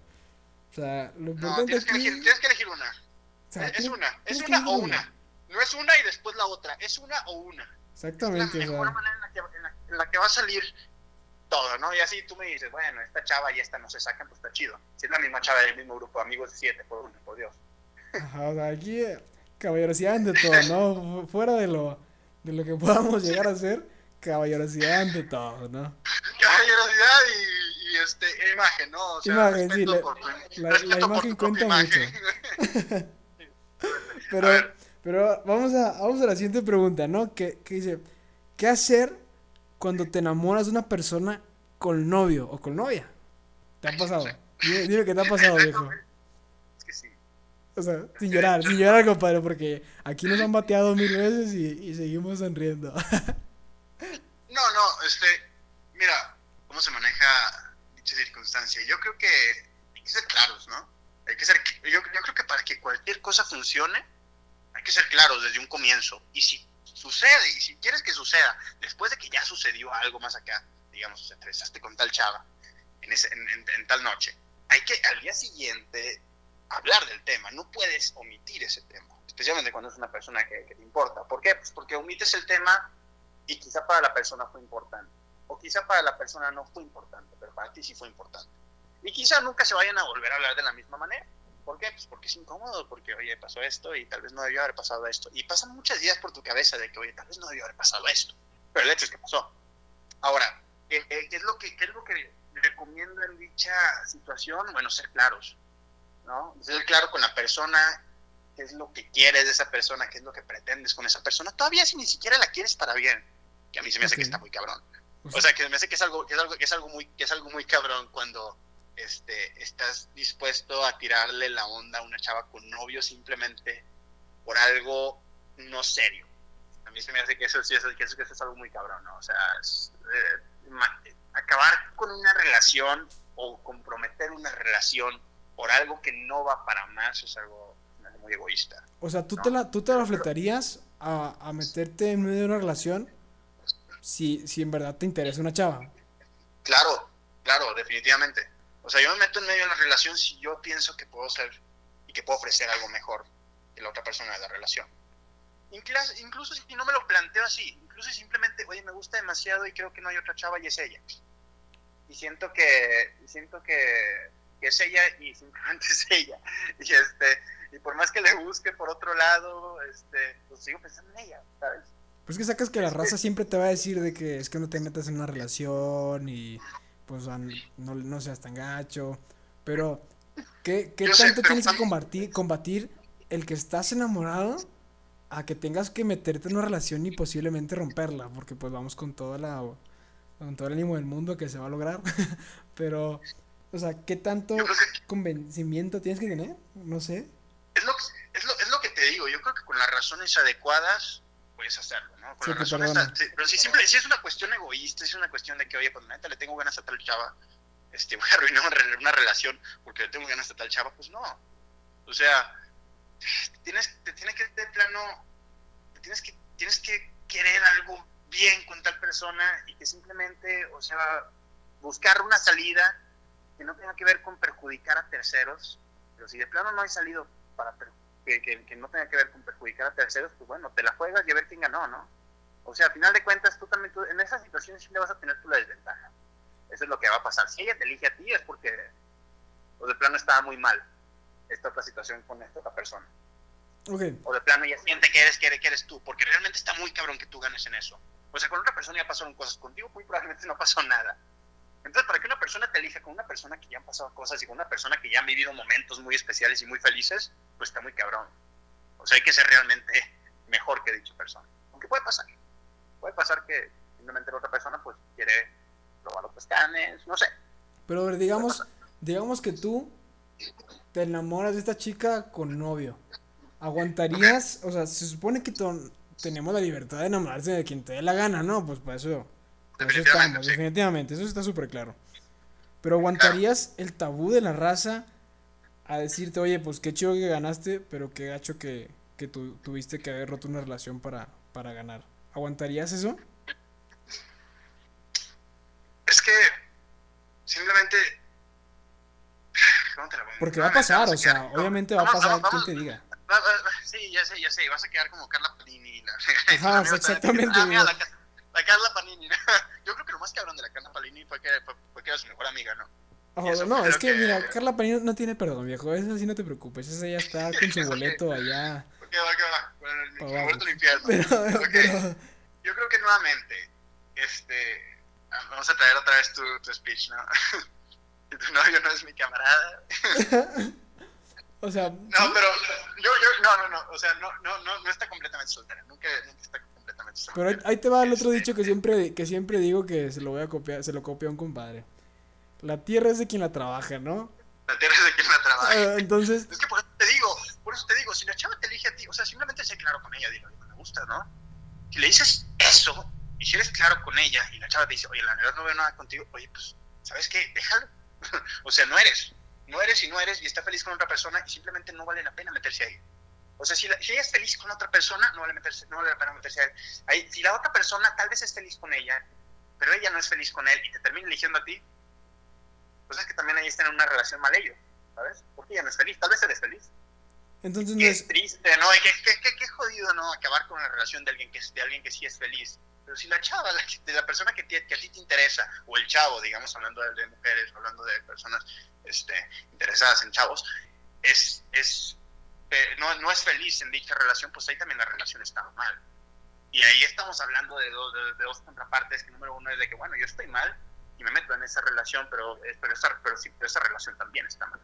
O sea, lo No, importante que, elegir, tienes que elegir una. O sea, es una, es una o una. No es una y después la otra, es una o una. Es la Exactamente, o mejor sea, manera en la, que, en, la, en la que va a salir todo, ¿no? Y así tú me dices, bueno, esta chava y esta no se sacan, pues está chido. Si es la misma chava del mismo grupo de amigos, de siete por uno, por Dios. ajá, o sea, aquí caballerosidad ante todo, ¿no? Fu- Fuera de lo, de lo que podamos llegar a ser, caballerosidad ante todo, ¿no? Caballerosidad y, y, este, imagen, ¿no? O sea, Imagen, sí, la- por la- imagen cuenta imagen. Pero, pero vamos a, vamos a la siguiente pregunta, ¿no? Que, que dice, ¿qué hacer cuando te enamoras de una persona con novio o con novia? ¿Te ha pasado? Dime, dime que te ha pasado, viejo. Es que sí. O sea, sin llorar, sin llorar, compadre, porque aquí nos han bateado mil veces y, y seguimos sonriendo. No, no, este, mira, cómo se maneja dicha circunstancia. Yo creo que hay que ser claros, ¿no? Hay que ser, yo, yo creo que para que cualquier cosa funcione, hay que ser claros desde un comienzo. Y si sucede, y si quieres que suceda, después de que ya sucedió algo más acá, digamos, te besaste con tal chava en, ese, en tal noche, hay que al día siguiente hablar del tema. No puedes omitir ese tema, especialmente cuando es una persona que, que te importa. ¿Por qué? Pues porque omites el tema y quizá para la persona fue importante. O quizá para la persona no fue importante, pero para ti sí fue importante. Y quizá nunca se vayan a volver a hablar de la misma manera. ¿Por qué? Pues porque es incómodo, porque, oye, pasó esto y tal vez no debió haber pasado esto. Y pasan muchas días por tu cabeza de que, oye, tal vez no debió haber pasado esto. Pero el hecho es que pasó. Ahora, ¿qué, qué- qué es, lo que, qué es lo que recomiendo en dicha situación? Bueno, ser claros, ¿no? Ser claro con la persona, qué es lo que quieres de esa persona, qué es lo que pretendes con esa persona. Todavía si ni siquiera la quieres para bien, que a mí se me hace Ok. que está muy cabrón. O O sea, que me hace que es algo, que es algo, que es algo muy, que es algo muy cabrón cuando este, estás dispuesto a tirarle la onda a una chava con novio simplemente por algo no serio. A mí se me hace que eso sí es, que eso, que eso es algo muy cabrón, ¿no? O sea, es, eh, acabar con una relación o comprometer una relación por algo que no va para más es algo, algo muy egoísta. O sea, ¿tú te la, tú te la fletarías a, a meterte en medio de una relación si, si en verdad te interesa una chava? Claro, claro, definitivamente. O sea, yo me meto en medio de la relación si yo pienso que puedo ser y que puedo ofrecer algo mejor que la otra persona de la relación. Incluso, incluso si no me lo planteo así, incluso si simplemente, oye, me gusta demasiado y creo que no hay otra chava y es ella. Y siento que, y siento que que es ella y simplemente es ella. Y este, y por más que le busque por otro lado, este, pues sigo pensando en ella, ¿sabes? Pues que sacas que la raza siempre te va a decir de que es que no te metas en una relación y pues no, no seas tan gacho. Pero, ¿qué, qué tanto tienes que combatir, combatir el que estás enamorado a que tengas que meterte en una relación y posiblemente romperla? Porque pues vamos con toda la con todo el ánimo del mundo que se va a lograr. Pero, o sea, ¿qué tanto convencimiento tienes que tener? No sé. Es lo, es, lo, es lo que te digo, yo creo que con las razones adecuadas puedes hacerlo, ¿no? Las razones, pero si, simple, si es una cuestión egoísta, si es una cuestión de que, oye, pues neta le tengo ganas a tal chava, este, voy a arruinar una, relación porque le tengo ganas a tal chava, pues no. O sea, tienes, te tiene que, de plano, tienes que, tienes que querer algo bien con tal persona y que simplemente, o sea, buscar una salida que no tenga que ver con perjudicar a terceros, pero si de plano no hay salido para que, que, no tenga que ver con perjudicar a terceros, pues bueno, te la juegas y a ver quién ganó, ¿no? O sea, a final de cuentas, tú también, tú, en esas situaciones siempre vas a tener tú la desventaja. Eso es lo que va a pasar. Si ella te elige a ti es porque, o de plano estaba muy mal esta otra situación con esta otra persona. O de plano ella siente que eres, que eres, que eres tú, porque realmente está muy cabrón que tú ganes en eso. O sea, con otra persona ya pasaron cosas, contigo muy probablemente no pasó nada. Entonces, para que una persona te elija con una persona que ya han pasado cosas y con una persona que ya han vivido momentos muy especiales y muy felices, pues está muy cabrón. O sea, hay que ser realmente mejor que dicha persona. Aunque puede pasar. Puede pasar que simplemente la otra persona pues quiere probar otros canes, no sé. Pero a ver, digamos, digamos que tú te enamoras de esta chica con novio. ¿Aguantarías? O sea, se supone que tenemos la libertad de enamorarse de quien te dé la gana, ¿no? Pues para eso, estamos, definitivamente, eso está súper claro. Pero aguantarías el tabú de la raza a decirte, oye, pues qué chido que ganaste, pero qué gacho que, que tu, tuviste que haber roto una relación para, para ganar. ¿Aguantarías eso? Es que simplemente... Porque va a pasar, o sea, obviamente va a pasar quien te diga. Sí, ya sé, ya sé, vas a quedar como Carla Panini. La, Ajá, exactamente. Ah, la, Carla Panini. Yo creo que lo más cabrón de la Carla Panini fue que, fue, que era su mejor amiga, ¿no? no, es que, mira, Carla Panini no tiene perdón, viejo. Eso sí no te preocupes. Esa ya está con su boleto allá. ¿Por qué va? Con el, boleto al infierno. Pero, Yo creo que nuevamente, este. Ah, vamos a traer otra vez tu, tu speech, ¿no? tu novio no es mi camarada. O sea. No, pero yo, yo, no, no, no, o sea, no, no, no, no está completamente soltera, nunca, nunca está. Pero ahí, te va el otro dicho que siempre, que siempre digo que se lo voy a copiar, se lo copia a un compadre. La tierra es de quien la trabaja, ¿no? La tierra es de quien la trabaja. Ah, entonces. Es que por eso te digo, por eso te digo, si la chava te elige a ti, o sea, simplemente sé claro con ella, dile, me gusta, ¿no? Si le dices eso, y si eres claro con ella, y la chava te dice, oye, la verdad no veo nada contigo, oye, pues, ¿sabes qué? Déjalo. o sea, no eres no eres y no eres y está feliz con otra persona y simplemente no vale la pena meterse ahí. O sea, si, ella es feliz con otra persona, no vale, meterse, no vale la pena meterse ahí. ahí. Si la otra persona tal vez es feliz con ella, pero ella no es feliz con él y te termina eligiendo a ti, pues es que también ahí están en una relación mal ellos, ¿sabes? Porque ella no es feliz, tal vez eres feliz. Entonces no es... triste, ¿no? Y qué, qué, qué, jodido, ¿no? Acabar con una relación de alguien que, de alguien que sí es feliz. Pero si la chava, la, de la persona que, que, a ti te interesa, o el chavo, digamos, hablando de, de mujeres, hablando de personas este, interesadas en chavos, es, es, no, no, es feliz en dicha relación, pues ahí también la relación está mal. Y ahí estamos hablando de, de, dos contrapartes, que número uno es de que, bueno, yo estoy mal y me meto en esa relación, pero, eh, pero, esa, pero, sí, pero esa relación también está mal.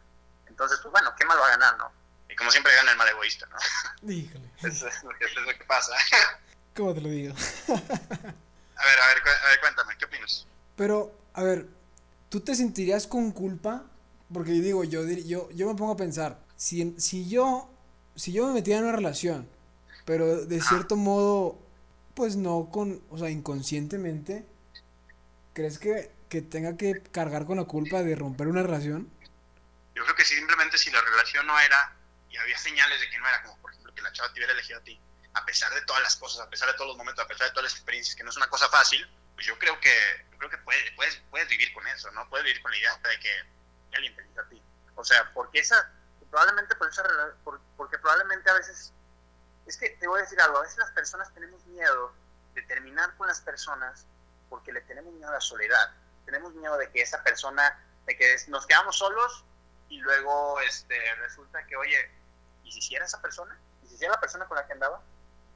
Entonces, pues bueno, ¿qué mal va a ganar, no? Y como siempre gana el mal egoísta, ¿no? Díjale. Eso es lo que, es lo que pasa. ¿Cómo te lo digo? a ver, a ver, a ver, cuéntame, ¿qué opinas? Pero, a ver, ¿tú te sentirías con culpa porque digo, yo, yo, yo me pongo a pensar, si, si, yo, si yo me metía en una relación, pero de cierto modo, pues no con, o sea, inconscientemente, ¿crees que, que tenga que cargar con la culpa de romper una relación? Yo creo que simplemente si la relación no era, y había señales de que no era, como por ejemplo que la chava te hubiera elegido a ti, a pesar de todas las cosas, a pesar de todos los momentos, a pesar de todas las experiencias, que no es una cosa fácil, pues yo creo que, yo creo que puedes, puedes, puedes vivir con eso, ¿no? Puedes vivir con la idea de que alguien te dice a ti. O sea, porque esa, probablemente por esa, porque probablemente a veces, es que te voy a decir algo, a veces las personas tenemos miedo de terminar con las personas porque le tenemos miedo a la soledad, tenemos miedo de que esa persona, de que nos quedamos solos y luego este, resulta que, oye, ¿y si hiciera esa persona? ¿Y si hiciera la persona con la que andaba?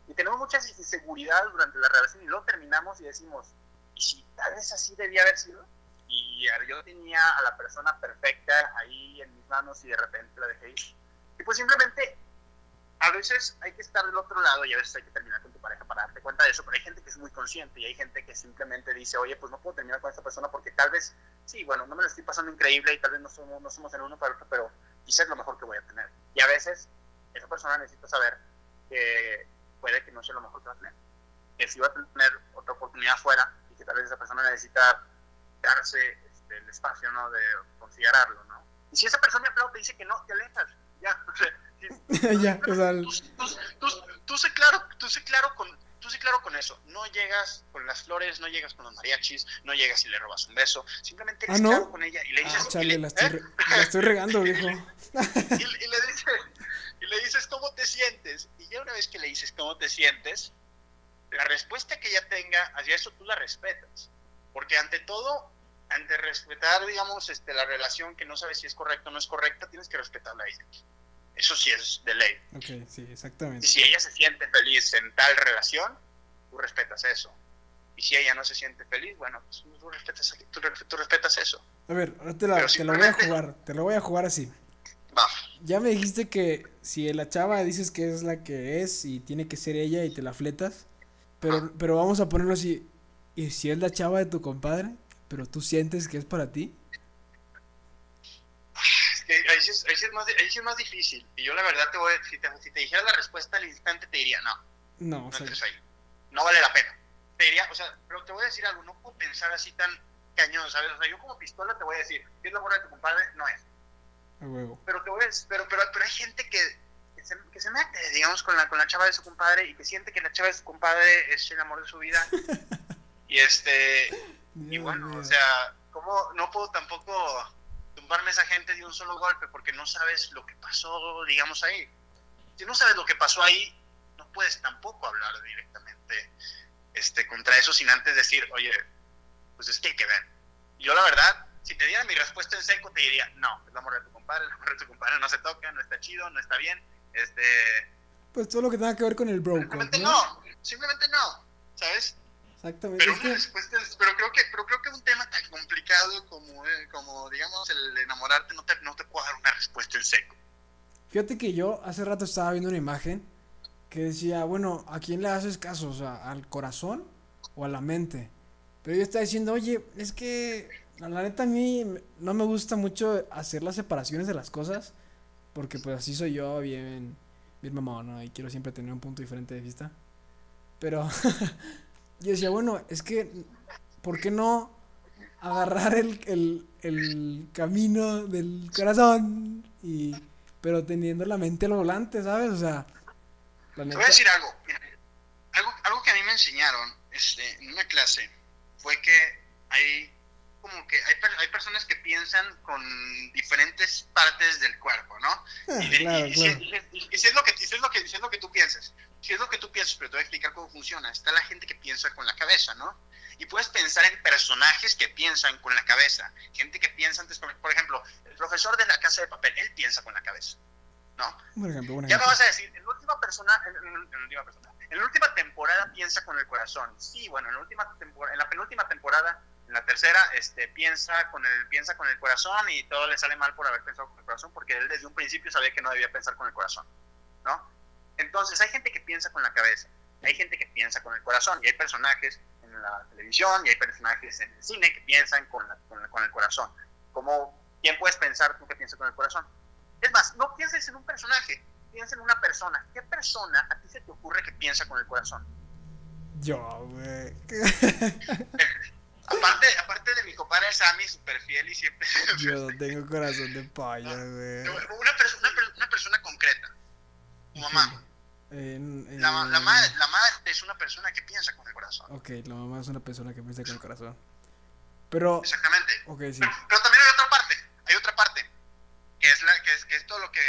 Y tenemos muchas inseguridades durante la relación y luego terminamos y decimos, ¿y si tal vez así debía haber sido? Y yo tenía a la persona perfecta ahí en mis manos y de repente la dejé ir. Y pues simplemente a veces hay que estar del otro lado y a veces hay que terminar con tu pareja para darte cuenta de eso, pero hay gente que es muy consciente y hay gente que simplemente dice, oye, pues no puedo terminar con esta persona porque tal vez, sí, bueno, no me lo estoy pasando increíble y tal vez no somos, no somos el uno para el otro, pero quizás es lo mejor que voy a tener. Y a veces esa persona necesita saber que puede que no sea lo mejor que va a tener, que si va a tener otra oportunidad afuera y que tal vez esa persona necesita darse este, el espacio, ¿no? De considerarlo, ¿no? Y si esa persona de te dice que no, te alejas, ya, o sea, ya, o sea, tú, sé claro, tú sé claro con, tú sé claro con eso. No llegas con las flores, no llegas con los mariachis, no llegas y le robas un beso. Simplemente eres ¿Ah, no? claro con ella y le dices. Ah, chale, le, la, estoy, ¿eh? la, estoy, regando, viejo. y, y, le dices, y le dices cómo te sientes. Y ya una vez que le dices cómo te sientes, la respuesta que ella tenga hacia eso tú la respetas. Porque ante todo, ante respetar, digamos, este, la relación que no sabes si es correcta o no es correcta, tienes que respetarla a ella. Eso sí es de ley. Ok, sí, exactamente. Y si ella se siente feliz en tal relación, tú respetas eso. Y si ella no se siente feliz, bueno, pues tú respetas, tú, tú respetas eso. A ver, ahora te, la, te voy a jugar, te lo voy a jugar así. Va. Ya me dijiste que si la chava dices que es la que es y tiene que ser ella y te la fletas, pero, ah. pero vamos a ponerlo así, ¿y si es la chava de tu compadre, pero tú sientes que es para ti? ahí sí, es, más, ahí es más difícil. Y yo la verdad te voy a, si te, si te dijera la respuesta al instante te diría no. No, no, o sea, ahí. no vale la pena. Te diría, o sea, pero te voy a decir algo, no puedo pensar así tan cañón, ¿sabes? O sea, yo como pistola te voy a decir, si es la morra de tu compadre, no es. A huevo. Pero te voy a, pero, pero, pero hay gente que, que, se, que se mete, digamos, con la, con la chava de su compadre y que siente que la chava de su compadre es el amor de su vida. y este, y bueno, o sea, como no puedo tampoco tumbarme a esa gente de un solo golpe porque no sabes lo que pasó, digamos, ahí. Si no sabes lo que pasó ahí, no puedes tampoco hablar directamente este, contra eso sin antes decir, oye, pues es que hay que ver. Yo la verdad, si te diera mi respuesta en seco, te diría, no, el amor de tu compadre, el amor de tu compadre no se toca, no está chido, no está bien. Este... Pues todo lo que tenga que ver con el bro. Simplemente ¿no? no, simplemente no, ¿sabes? Exactamente. Pero, una respuesta, pero, creo que, pero creo que un tema tan complicado como, eh, como digamos, el enamorarte no te, no te puedo dar una respuesta en seco. Fíjate que yo hace rato estaba viendo una imagen que decía, bueno, ¿a quién le haces caso? O sea, ¿al corazón o a la mente? Pero yo estaba diciendo, oye, es que la neta a mí no me gusta mucho hacer las separaciones de las cosas, porque pues así soy yo, bien, bien mamón, ¿no? Y quiero siempre tener un punto diferente de vista. Pero yo decía, bueno, es que, ¿por qué no agarrar el, el, el camino del corazón y pero teniendo la mente al volante, ¿sabes? O sea, la neta... Te voy a decir algo. Mira, algo, algo que a mí me enseñaron este, en una clase fue que hay como que hay, hay personas que piensan con diferentes partes del cuerpo, ¿no? y, claro, y, claro. y, y, si es lo que, si es lo que, si es lo que tú piensas, si es lo que tú piensas, pero te voy a explicar cómo funciona. Está la gente que piensa con la cabeza, ¿no? Y puedes pensar en personajes que piensan con la cabeza. Gente que piensa antes, por ejemplo, el profesor de la casa de papel, él piensa con la cabeza, ¿no? Por ejemplo, ya me vas a decir, en la última persona, en, en, en, última persona, en la última temporada piensa con el corazón. Sí, bueno, en la última temporada, en la penúltima temporada, en la tercera, este, piensa con el, piensa con el corazón y todo le sale mal por haber pensado con el corazón, porque él desde un principio sabía que no debía pensar con el corazón, ¿no? Entonces hay gente que piensa con la cabeza, hay gente que piensa con el corazón y hay personajes en la televisión y hay personajes en el cine que piensan con, la, con, la, con el corazón. Como, ¿quién puedes pensar tú que piensa con el corazón? Es más, no pienses en un personaje, piensa en una persona. ¿Qué persona a ti se te ocurre que piensa con el corazón? Yo, güey. aparte, aparte de mi compadre Sammy, súper fiel y siempre... Yo tengo corazón de paya, güey. Una, persona, una, una persona concreta. Tu mamá. En, en... La, la, madre, la, madre, es una persona que piensa con el corazón. Ok, la mamá es una persona que piensa con el corazón. Pero. Exactamente. Okay, sí. pero, pero, también hay otra parte. Hay otra parte. Que es, la, que es, que es todo, lo que,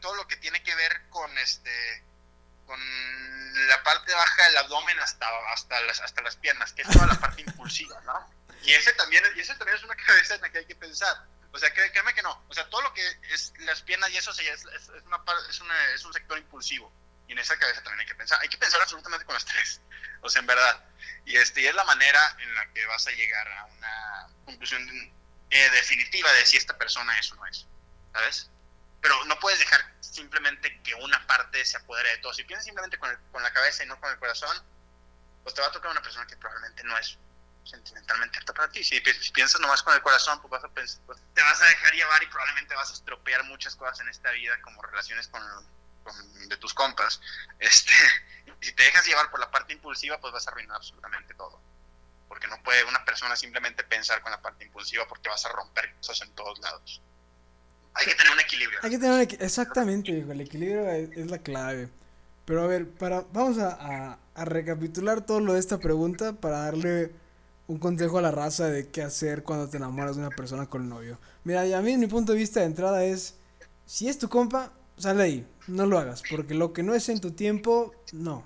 todo lo que tiene que ver con este con la parte baja del abdomen hasta, hasta, las, hasta las piernas, que es toda la parte impulsiva, ¿no? Y ese, también, y ese también es una cabeza en la que hay que pensar. O sea, créeme que no. O sea, todo lo que es las piernas y eso es, es, es, una, es, una, es un sector impulsivo. Y en esa cabeza también hay que pensar. Hay que pensar absolutamente con las tres. O sea, en verdad. Y, este, y es la manera en la que vas a llegar a una conclusión eh, definitiva de si esta persona es o no es. ¿Sabes? Pero no puedes dejar simplemente que una parte se apodere de todo. Si piensas simplemente con, con la cabeza y no con el corazón, pues te va a tocar una persona que probablemente no es sentimentalmente apta para ti. Si, si, piensas nomás con el corazón, pues, vas a pensar, pues te vas a dejar llevar y probablemente vas a estropear muchas cosas en esta vida, como relaciones con, con de tus compas. Este, si te dejas llevar por la parte impulsiva, pues vas a arruinar absolutamente todo. Porque no puede una persona simplemente pensar con la parte impulsiva porque vas a romper cosas en todos lados. Hay que tener un equilibrio. Hay que tener un equilibrio. Exactamente, hijo, el equilibrio es, la clave. Pero a ver, para, vamos a, a, a recapitular todo lo de esta pregunta para darle un consejo a la raza de qué hacer cuando te enamoras de una persona con novio. Mira, y a mí mi punto de vista de entrada es, si es tu compa, sale ahí, no lo hagas, porque lo que no es en tu tiempo, no.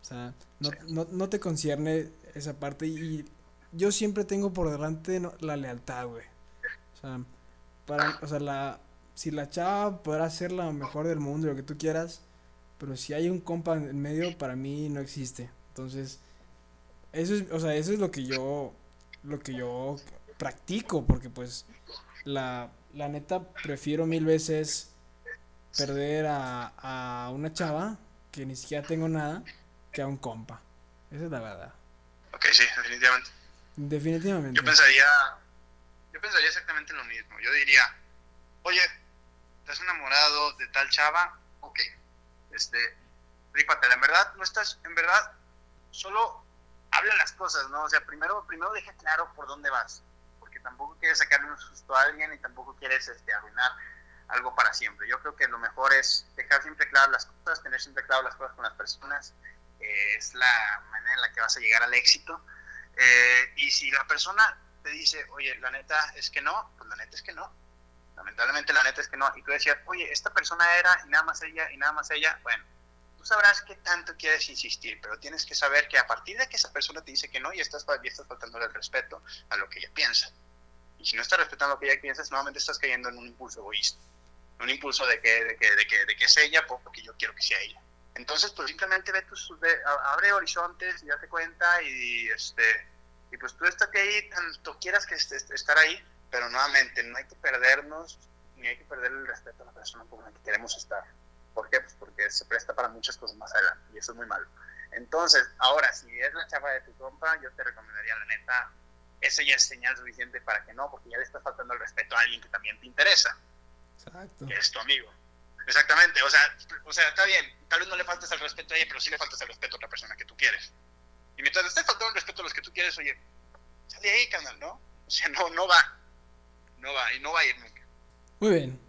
O sea, no, no, no te concierne esa parte y yo siempre tengo por delante la lealtad, güey. O sea, para, o sea, la, si la chava podrá ser la mejor del mundo, lo que tú quieras, pero si hay un compa en medio, para mí no existe. Entonces, eso es, o sea, eso es lo que yo, lo que yo practico, porque pues la, la neta prefiero mil veces perder a, a una chava que ni siquiera tengo nada que a un compa. Esa es la verdad. Ok, sí, definitivamente. Definitivamente. Yo pensaría, yo pensaría exactamente lo mismo. Yo diría, oye, estás enamorado de tal chava, ok, este, rípatela. En verdad, no estás, en verdad, solo habla las cosas, ¿no? O sea, primero, primero deja claro por dónde vas, porque tampoco quieres sacarle un susto a alguien y tampoco quieres este, arruinar algo para siempre. Yo creo que lo mejor es dejar siempre claras las cosas, tener siempre claro las cosas con las personas, eh, es la manera en la que vas a llegar al éxito. Eh, y si la persona te dice, oye, la neta es que no, pues la neta es que no. Lamentablemente la neta es que no. Y tú decías, oye, esta persona era y nada más ella y nada más ella. Bueno, tú sabrás qué tanto quieres insistir, pero tienes que saber que a partir de que esa persona te dice que no, ya estás, ya estás faltando el respeto a lo que ella piensa. Y si no estás respetando lo que ella piensa, nuevamente estás cayendo en un impulso egoísta. Un impulso de que, de que, de que, de que es ella porque yo quiero que sea ella. Entonces, pues simplemente ve tus, ve, abre horizontes y date cuenta y, este, y pues tú estate ahí, tanto quieras que estar ahí, pero nuevamente no hay que perdernos, ni hay que perder el respeto a la persona con la que queremos estar. ¿Por qué? Pues porque se presta para muchas cosas más adelante y eso es muy malo. Entonces, ahora, si es la chava de tu compa, yo te recomendaría, la neta, eso ya es señal suficiente para que no, porque ya le estás faltando el respeto a alguien que también te interesa. Exacto. Que es tu amigo. Exactamente, o sea, o sea, está bien, tal vez no le faltes el respeto a ella, pero sí le faltas el respeto a otra persona que tú quieres. Y mientras le estés faltando el respeto a los que tú quieres, oye, sale ahí, canal, ¿no? O sea, no, no va. No va, y no va a ir nunca. Muy bien.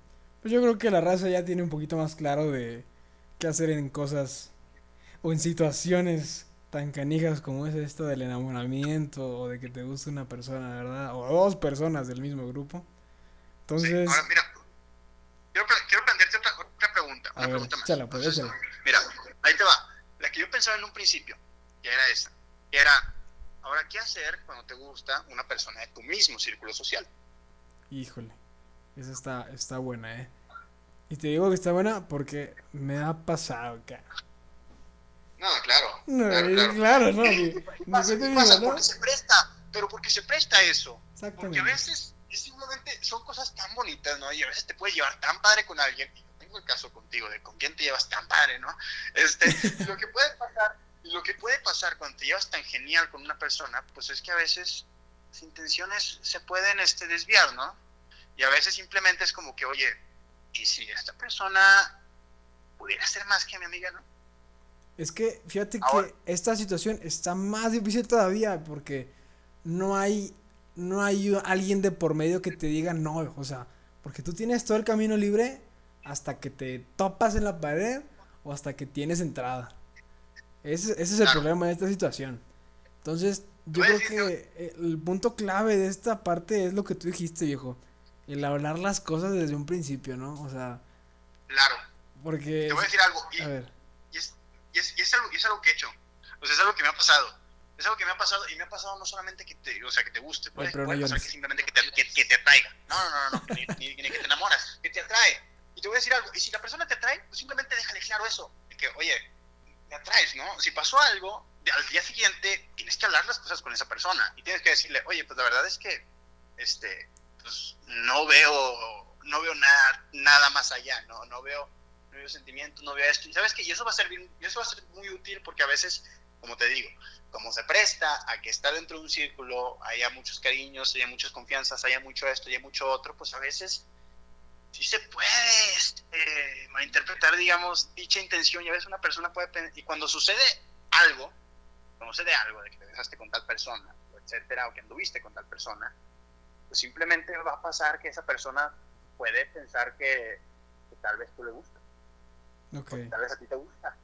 Pues yo creo que la raza ya tiene un poquito más claro de qué hacer en cosas o en situaciones tan canijas como es esto del enamoramiento o de que te guste una persona, ¿verdad? O dos personas del mismo grupo. Entonces... Sí, ahora, mira, quiero, quiero plantearte otra, otra pregunta. Una pregunta más. Pues, Entonces, mira, ahí te va. La que yo pensaba en un principio, que era esa, que era, ahora, ¿qué hacer cuando te gusta una persona de tu mismo círculo social? Híjole. Esa está, está buena, ¿eh? Y te digo que está buena porque me ha pasado acá. No, claro. No, claro, claro, claro no. pasa, ¿qué pasa? ¿no? Porque se presta, pero porque se presta eso. Exactamente. Porque a veces es simplemente son cosas tan bonitas, ¿no? Y a veces te puedes llevar tan padre con alguien. Y tengo el caso contigo de con quién te llevas tan padre, ¿no? Este, lo que puede pasar, lo que puede pasar cuando te llevas tan genial con una persona, pues es que a veces las intenciones se pueden este, desviar, ¿no? Y a veces simplemente es como que, oye, ¿y si esta persona pudiera ser más que mi amiga, no? Es que fíjate Ahora, que esta situación está más difícil todavía porque no hay no hay alguien de por medio que te diga no, o sea, porque tú tienes todo el camino libre hasta que te topas en la pared o hasta que tienes entrada. Ese, ese es el claro. problema de esta situación. Entonces, yo creo que el punto clave de esta parte es lo que tú dijiste, viejo. El hablar las cosas desde un principio, ¿no? O sea. Claro. Porque. Te voy a decir algo. Y, a ver. Y es, y, es, y, es algo, y es algo que he hecho. O sea, es algo que me ha pasado. es algo que me ha pasado y me ha pasado no solamente que te, o sea, que te guste, puede, pero no puede pasar llores. que simplemente que te, que, que te atraiga. No, no, no, no, ni, ni- ni que te enamoras, que te atrae. Y te voy a decir algo, y si la persona te atrae, pues simplemente déjale claro eso, de que, oye, atraes, ¿no? Si pasó algo, al día siguiente tienes que hablar las cosas con esa persona y tienes que decirle, oye, pues la verdad es que, este, pues no veo, no veo nada, nada más allá, ¿no? No veo, no veo sentimientos, no veo esto. Y sabes que eso va a ser bien- y eso va a ser muy útil porque a veces, como te digo, como se presta a que está dentro de un círculo, haya muchos cariños, haya muchas confianzas, haya mucho esto, haya mucho otro, pues a veces sí se puede este, malinterpretar, digamos, dicha intención y a veces una persona puede... Y cuando sucede algo, cuando sucede algo de que te besaste con tal persona, o etcétera, o que anduviste con tal persona, pues simplemente va a pasar que esa persona puede pensar que, que tal vez tú le gustas, Ok. que tal vez a ti te gusta.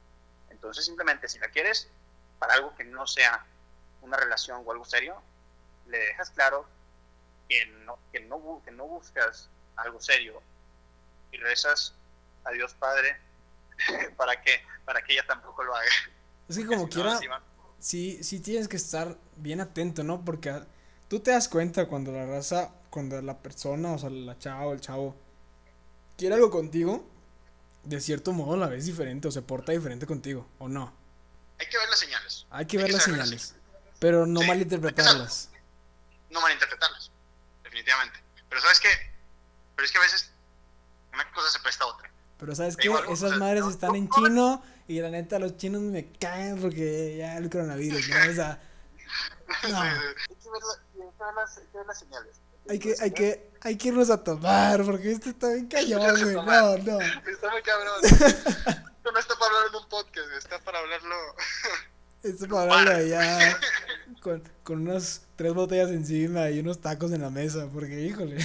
Entonces simplemente si la quieres para algo que no sea una relación o algo serio, le dejas claro que no, que no, que no buscas algo serio y rezas a Dios Padre para que, para que ella tampoco lo haga. Es que como Si no, quiera, sí sí, sí tienes que estar bien atento, ¿no? Porque ah, tú te das cuenta cuando la raza, cuando la persona, o sea, la chava o el chavo, quiere algo contigo, de cierto modo la ves diferente o se porta diferente contigo, ¿o no? Hay que ver las señales, Hay que Hay ver que las señales, pero no Sí, malinterpretarlas. no malinterpretarlas, definitivamente. Pero sabes qué, pero es que a veces una cosa se presta a otra. Pero ¿sabes qué? Esas o sea, madres no- están en no- chino y la neta los chinos me caen porque ya el coronavirus, ¿no? O sea, no. Hay que ver, la- hay que ver las, señales. Hay que, hay que, hay que irnos a tomar porque este está bien cañón, güey. No, no. Está muy cabrón. Esto no está para hablar en un podcast, está para hablarlo. Esto para hablarlo allá con, con unas tres botellas encima y unos tacos en la mesa, porque híjole,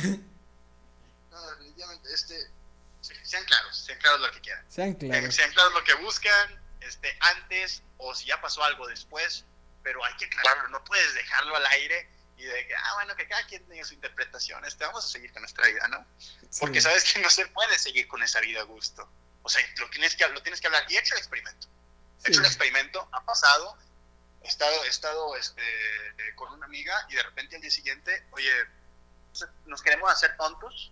claros, lo que quieran. sean Sean, claros. sean claros lo que buscan, este, antes o si ya pasó algo después, pero hay que aclararlo, no puedes dejarlo al aire y de que, ah, bueno, que cada quien tenga su interpretación, este, vamos a seguir con nuestra vida, ¿no? Porque Sí. sabes que no se puede seguir con esa vida a gusto. O sea, lo tienes que, lo tienes que hablar. Y he hecho el experimento. He hecho el Sí. experimento, ha pasado. He estado, he estado este, eh, con una amiga y de repente al día siguiente, oye, nos queremos hacer tontos,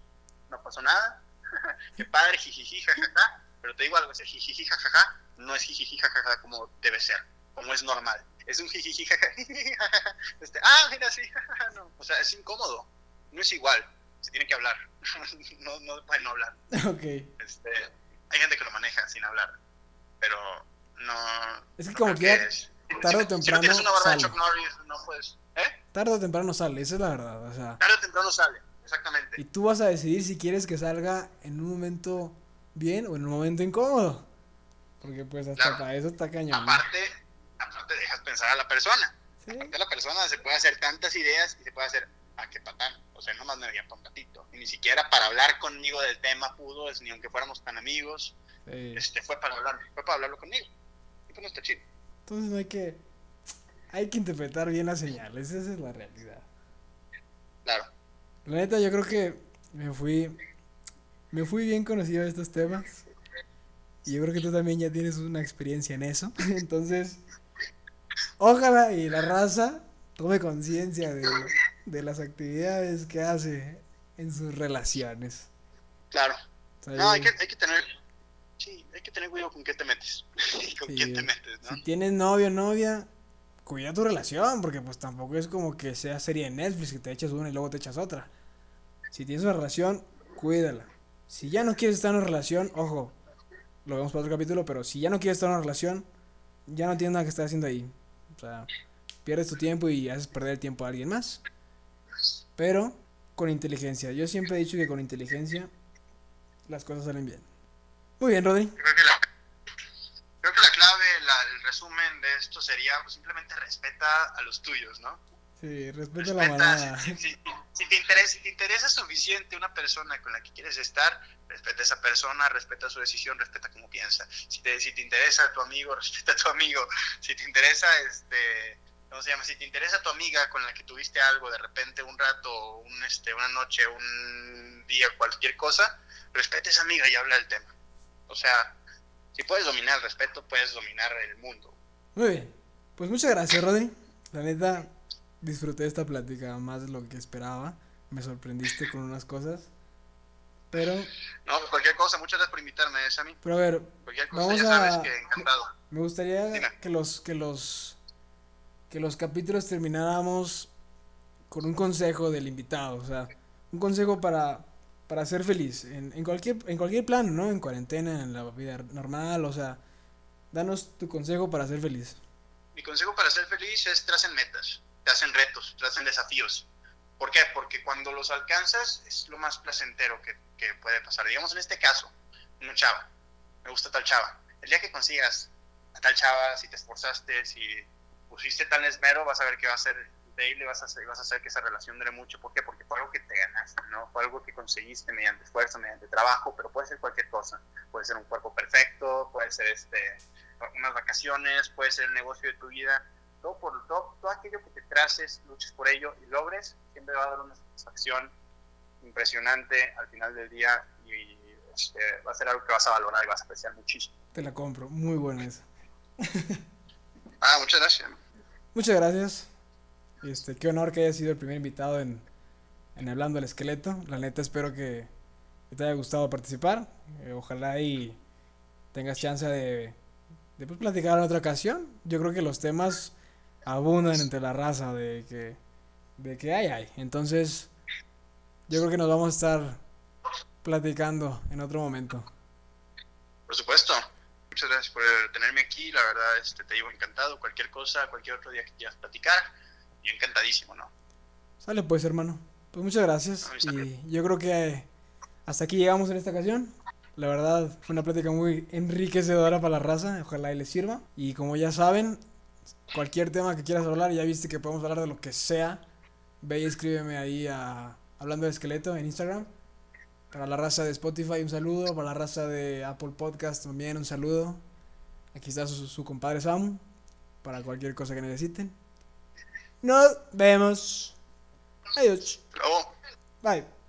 no pasó nada. Qué padre, jijiji, jajaja. Pero te digo algo, ese jijiji, jajaja no es jijiji, jajaja como debe ser, como es normal. Es un jijiji, jajaja. Este, ah, mira, sí, jajaja, no. O sea, es incómodo. No es igual. Se tiene que hablar. no, no pueden no hablar. Ok. Este, hay gente que lo maneja sin hablar, pero no. Es que no como es- tarde o si, Si no temprano tienes una barba de sale. Chuck Norris, no puedes. ¿Eh? Tarde o temprano sale, esa es la verdad. O sea, Tarde o temprano sale, exactamente. y tú vas a decidir si quieres que salga en un momento bien o en un momento incómodo. Porque pues hasta Claro. para eso está cañón. Aparte, aparte dejas pensar a la persona. Sí. Aparte la persona se puede hacer tantas ideas y se puede hacer a qué patán. O sea, nomás me veía para un ratito. Y ni siquiera para hablar conmigo del tema pudo, es ni aunque fuéramos tan amigos. Sí. Este, fue para hablar, fue para hablarlo conmigo. Y pues no está chido. Entonces no hay que, hay que interpretar bien las señales, esa es la realidad. Claro. La neta, yo creo que me fui, me fui bien conocido de estos temas. Y yo creo que tú también ya tienes una experiencia en eso. Entonces, ojalá y la raza tome conciencia de, de las actividades que hace en sus relaciones. Claro. No, hay que, hay que tener. Sí, hay que tener cuidado con qué te metes. Y con Sí, quién te metes, ¿no? Si tienes novio o novia, cuida tu relación, porque pues tampoco es como que sea serie de Netflix que te echas una y luego te echas otra. Si tienes una relación, cuídala. Si ya no quieres estar en una relación, ojo, lo vemos para otro capítulo, pero si ya no quieres estar en una relación, ya no tienes nada que estar haciendo ahí. O sea, pierdes tu tiempo y haces perder el tiempo a alguien más. Pero con inteligencia. Yo siempre he dicho que con inteligencia las cosas salen bien. Muy bien, Rodri creo que la clave, la- el resumen de esto sería pues, simplemente respeta a los tuyos, ¿no? Sí, respeta la Respeta, manada. si, si- si te interesa, si te interesa suficiente una persona con la que quieres estar, respeta a esa persona, respeta su decisión, respeta cómo piensa. Si te, si te interesa tu amigo, respeta a tu amigo. Si te interesa, este, ¿cómo se llama? Si te interesa tu amiga con la que tuviste algo de repente un rato, un, este, una noche, un día, cualquier cosa, respeta a esa amiga y habla del tema. O sea, si puedes dominar el respeto, puedes dominar el mundo. Muy bien. Pues muchas gracias, Rodri. La neta, disfruté esta plática más de lo que esperaba. Me sorprendiste con unas cosas. Pero. No, cualquier cosa, muchas gracias por invitarme, Sammy. Pero a ver, Cualquier cosa, vamos ya sabes a. que encantado. Me gustaría Dime. que los, que los. Que los capítulos termináramos con un consejo del invitado. O sea, un consejo para. Para ser feliz. En, en cualquier, en cualquier plano, ¿no? En cuarentena, en la vida normal. O sea, danos tu consejo para ser feliz. Mi consejo para ser feliz es tracen metas, tracen retos, tracen desafíos. ¿Por qué? Porque cuando los alcanzas es lo más placentero que, que puede pasar. Digamos en este caso, una chava, me gusta tal chava. El día que consigas a tal chava, si te esforzaste, si pusiste tal esmero, vas a ver que va a ser increíble, vas a hacer, vas a hacer que esa relación dure mucho. ¿Por qué? Porque fue algo que te ganaste, ¿no? Fue algo que conseguiste mediante esfuerzo, mediante trabajo, pero puede ser cualquier cosa. Puede ser un cuerpo perfecto, puede ser este, unas vacaciones, puede ser el negocio de tu vida. Todo, por, todo, todo aquello que te traces, luches por ello y logres, siempre va a dar una satisfacción impresionante al final del día y este, va a ser algo que vas a valorar y vas a apreciar muchísimo. Te la compro. Muy buena esa. Ah, muchas gracias. Muchas gracias. Este, qué honor que hayas sido el primer invitado en, en Hablando del Esqueleto. La neta espero que, que te haya gustado participar. Eh, ojalá y tengas chance de, de pues, platicar en otra ocasión. Yo creo que los temas abundan entre la raza de que, de que hay, hay. Entonces, yo creo que nos vamos a estar platicando en otro momento. Por supuesto. Muchas gracias por tenerme aquí. La verdad, este, te digo encantado. Cualquier cosa, cualquier otro día que quieras platicar, yo encantadísimo, ¿no? Sale pues, hermano. Pues muchas gracias. Y yo creo que hasta aquí llegamos en esta ocasión. La verdad, fue una plática muy enriquecedora para la raza. Ojalá y les sirva. Y como ya saben, cualquier tema que quieras hablar, ya viste que podemos hablar de lo que sea. Ve y escríbeme ahí a Hablando de Esqueleto en Instagram. Para la raza de Spotify, un saludo. Para la raza de Apple Podcast, también un saludo. Aquí está su, su compadre Samu. Para cualquier cosa que necesiten. Nos vemos. Adiós. Luego. Bye.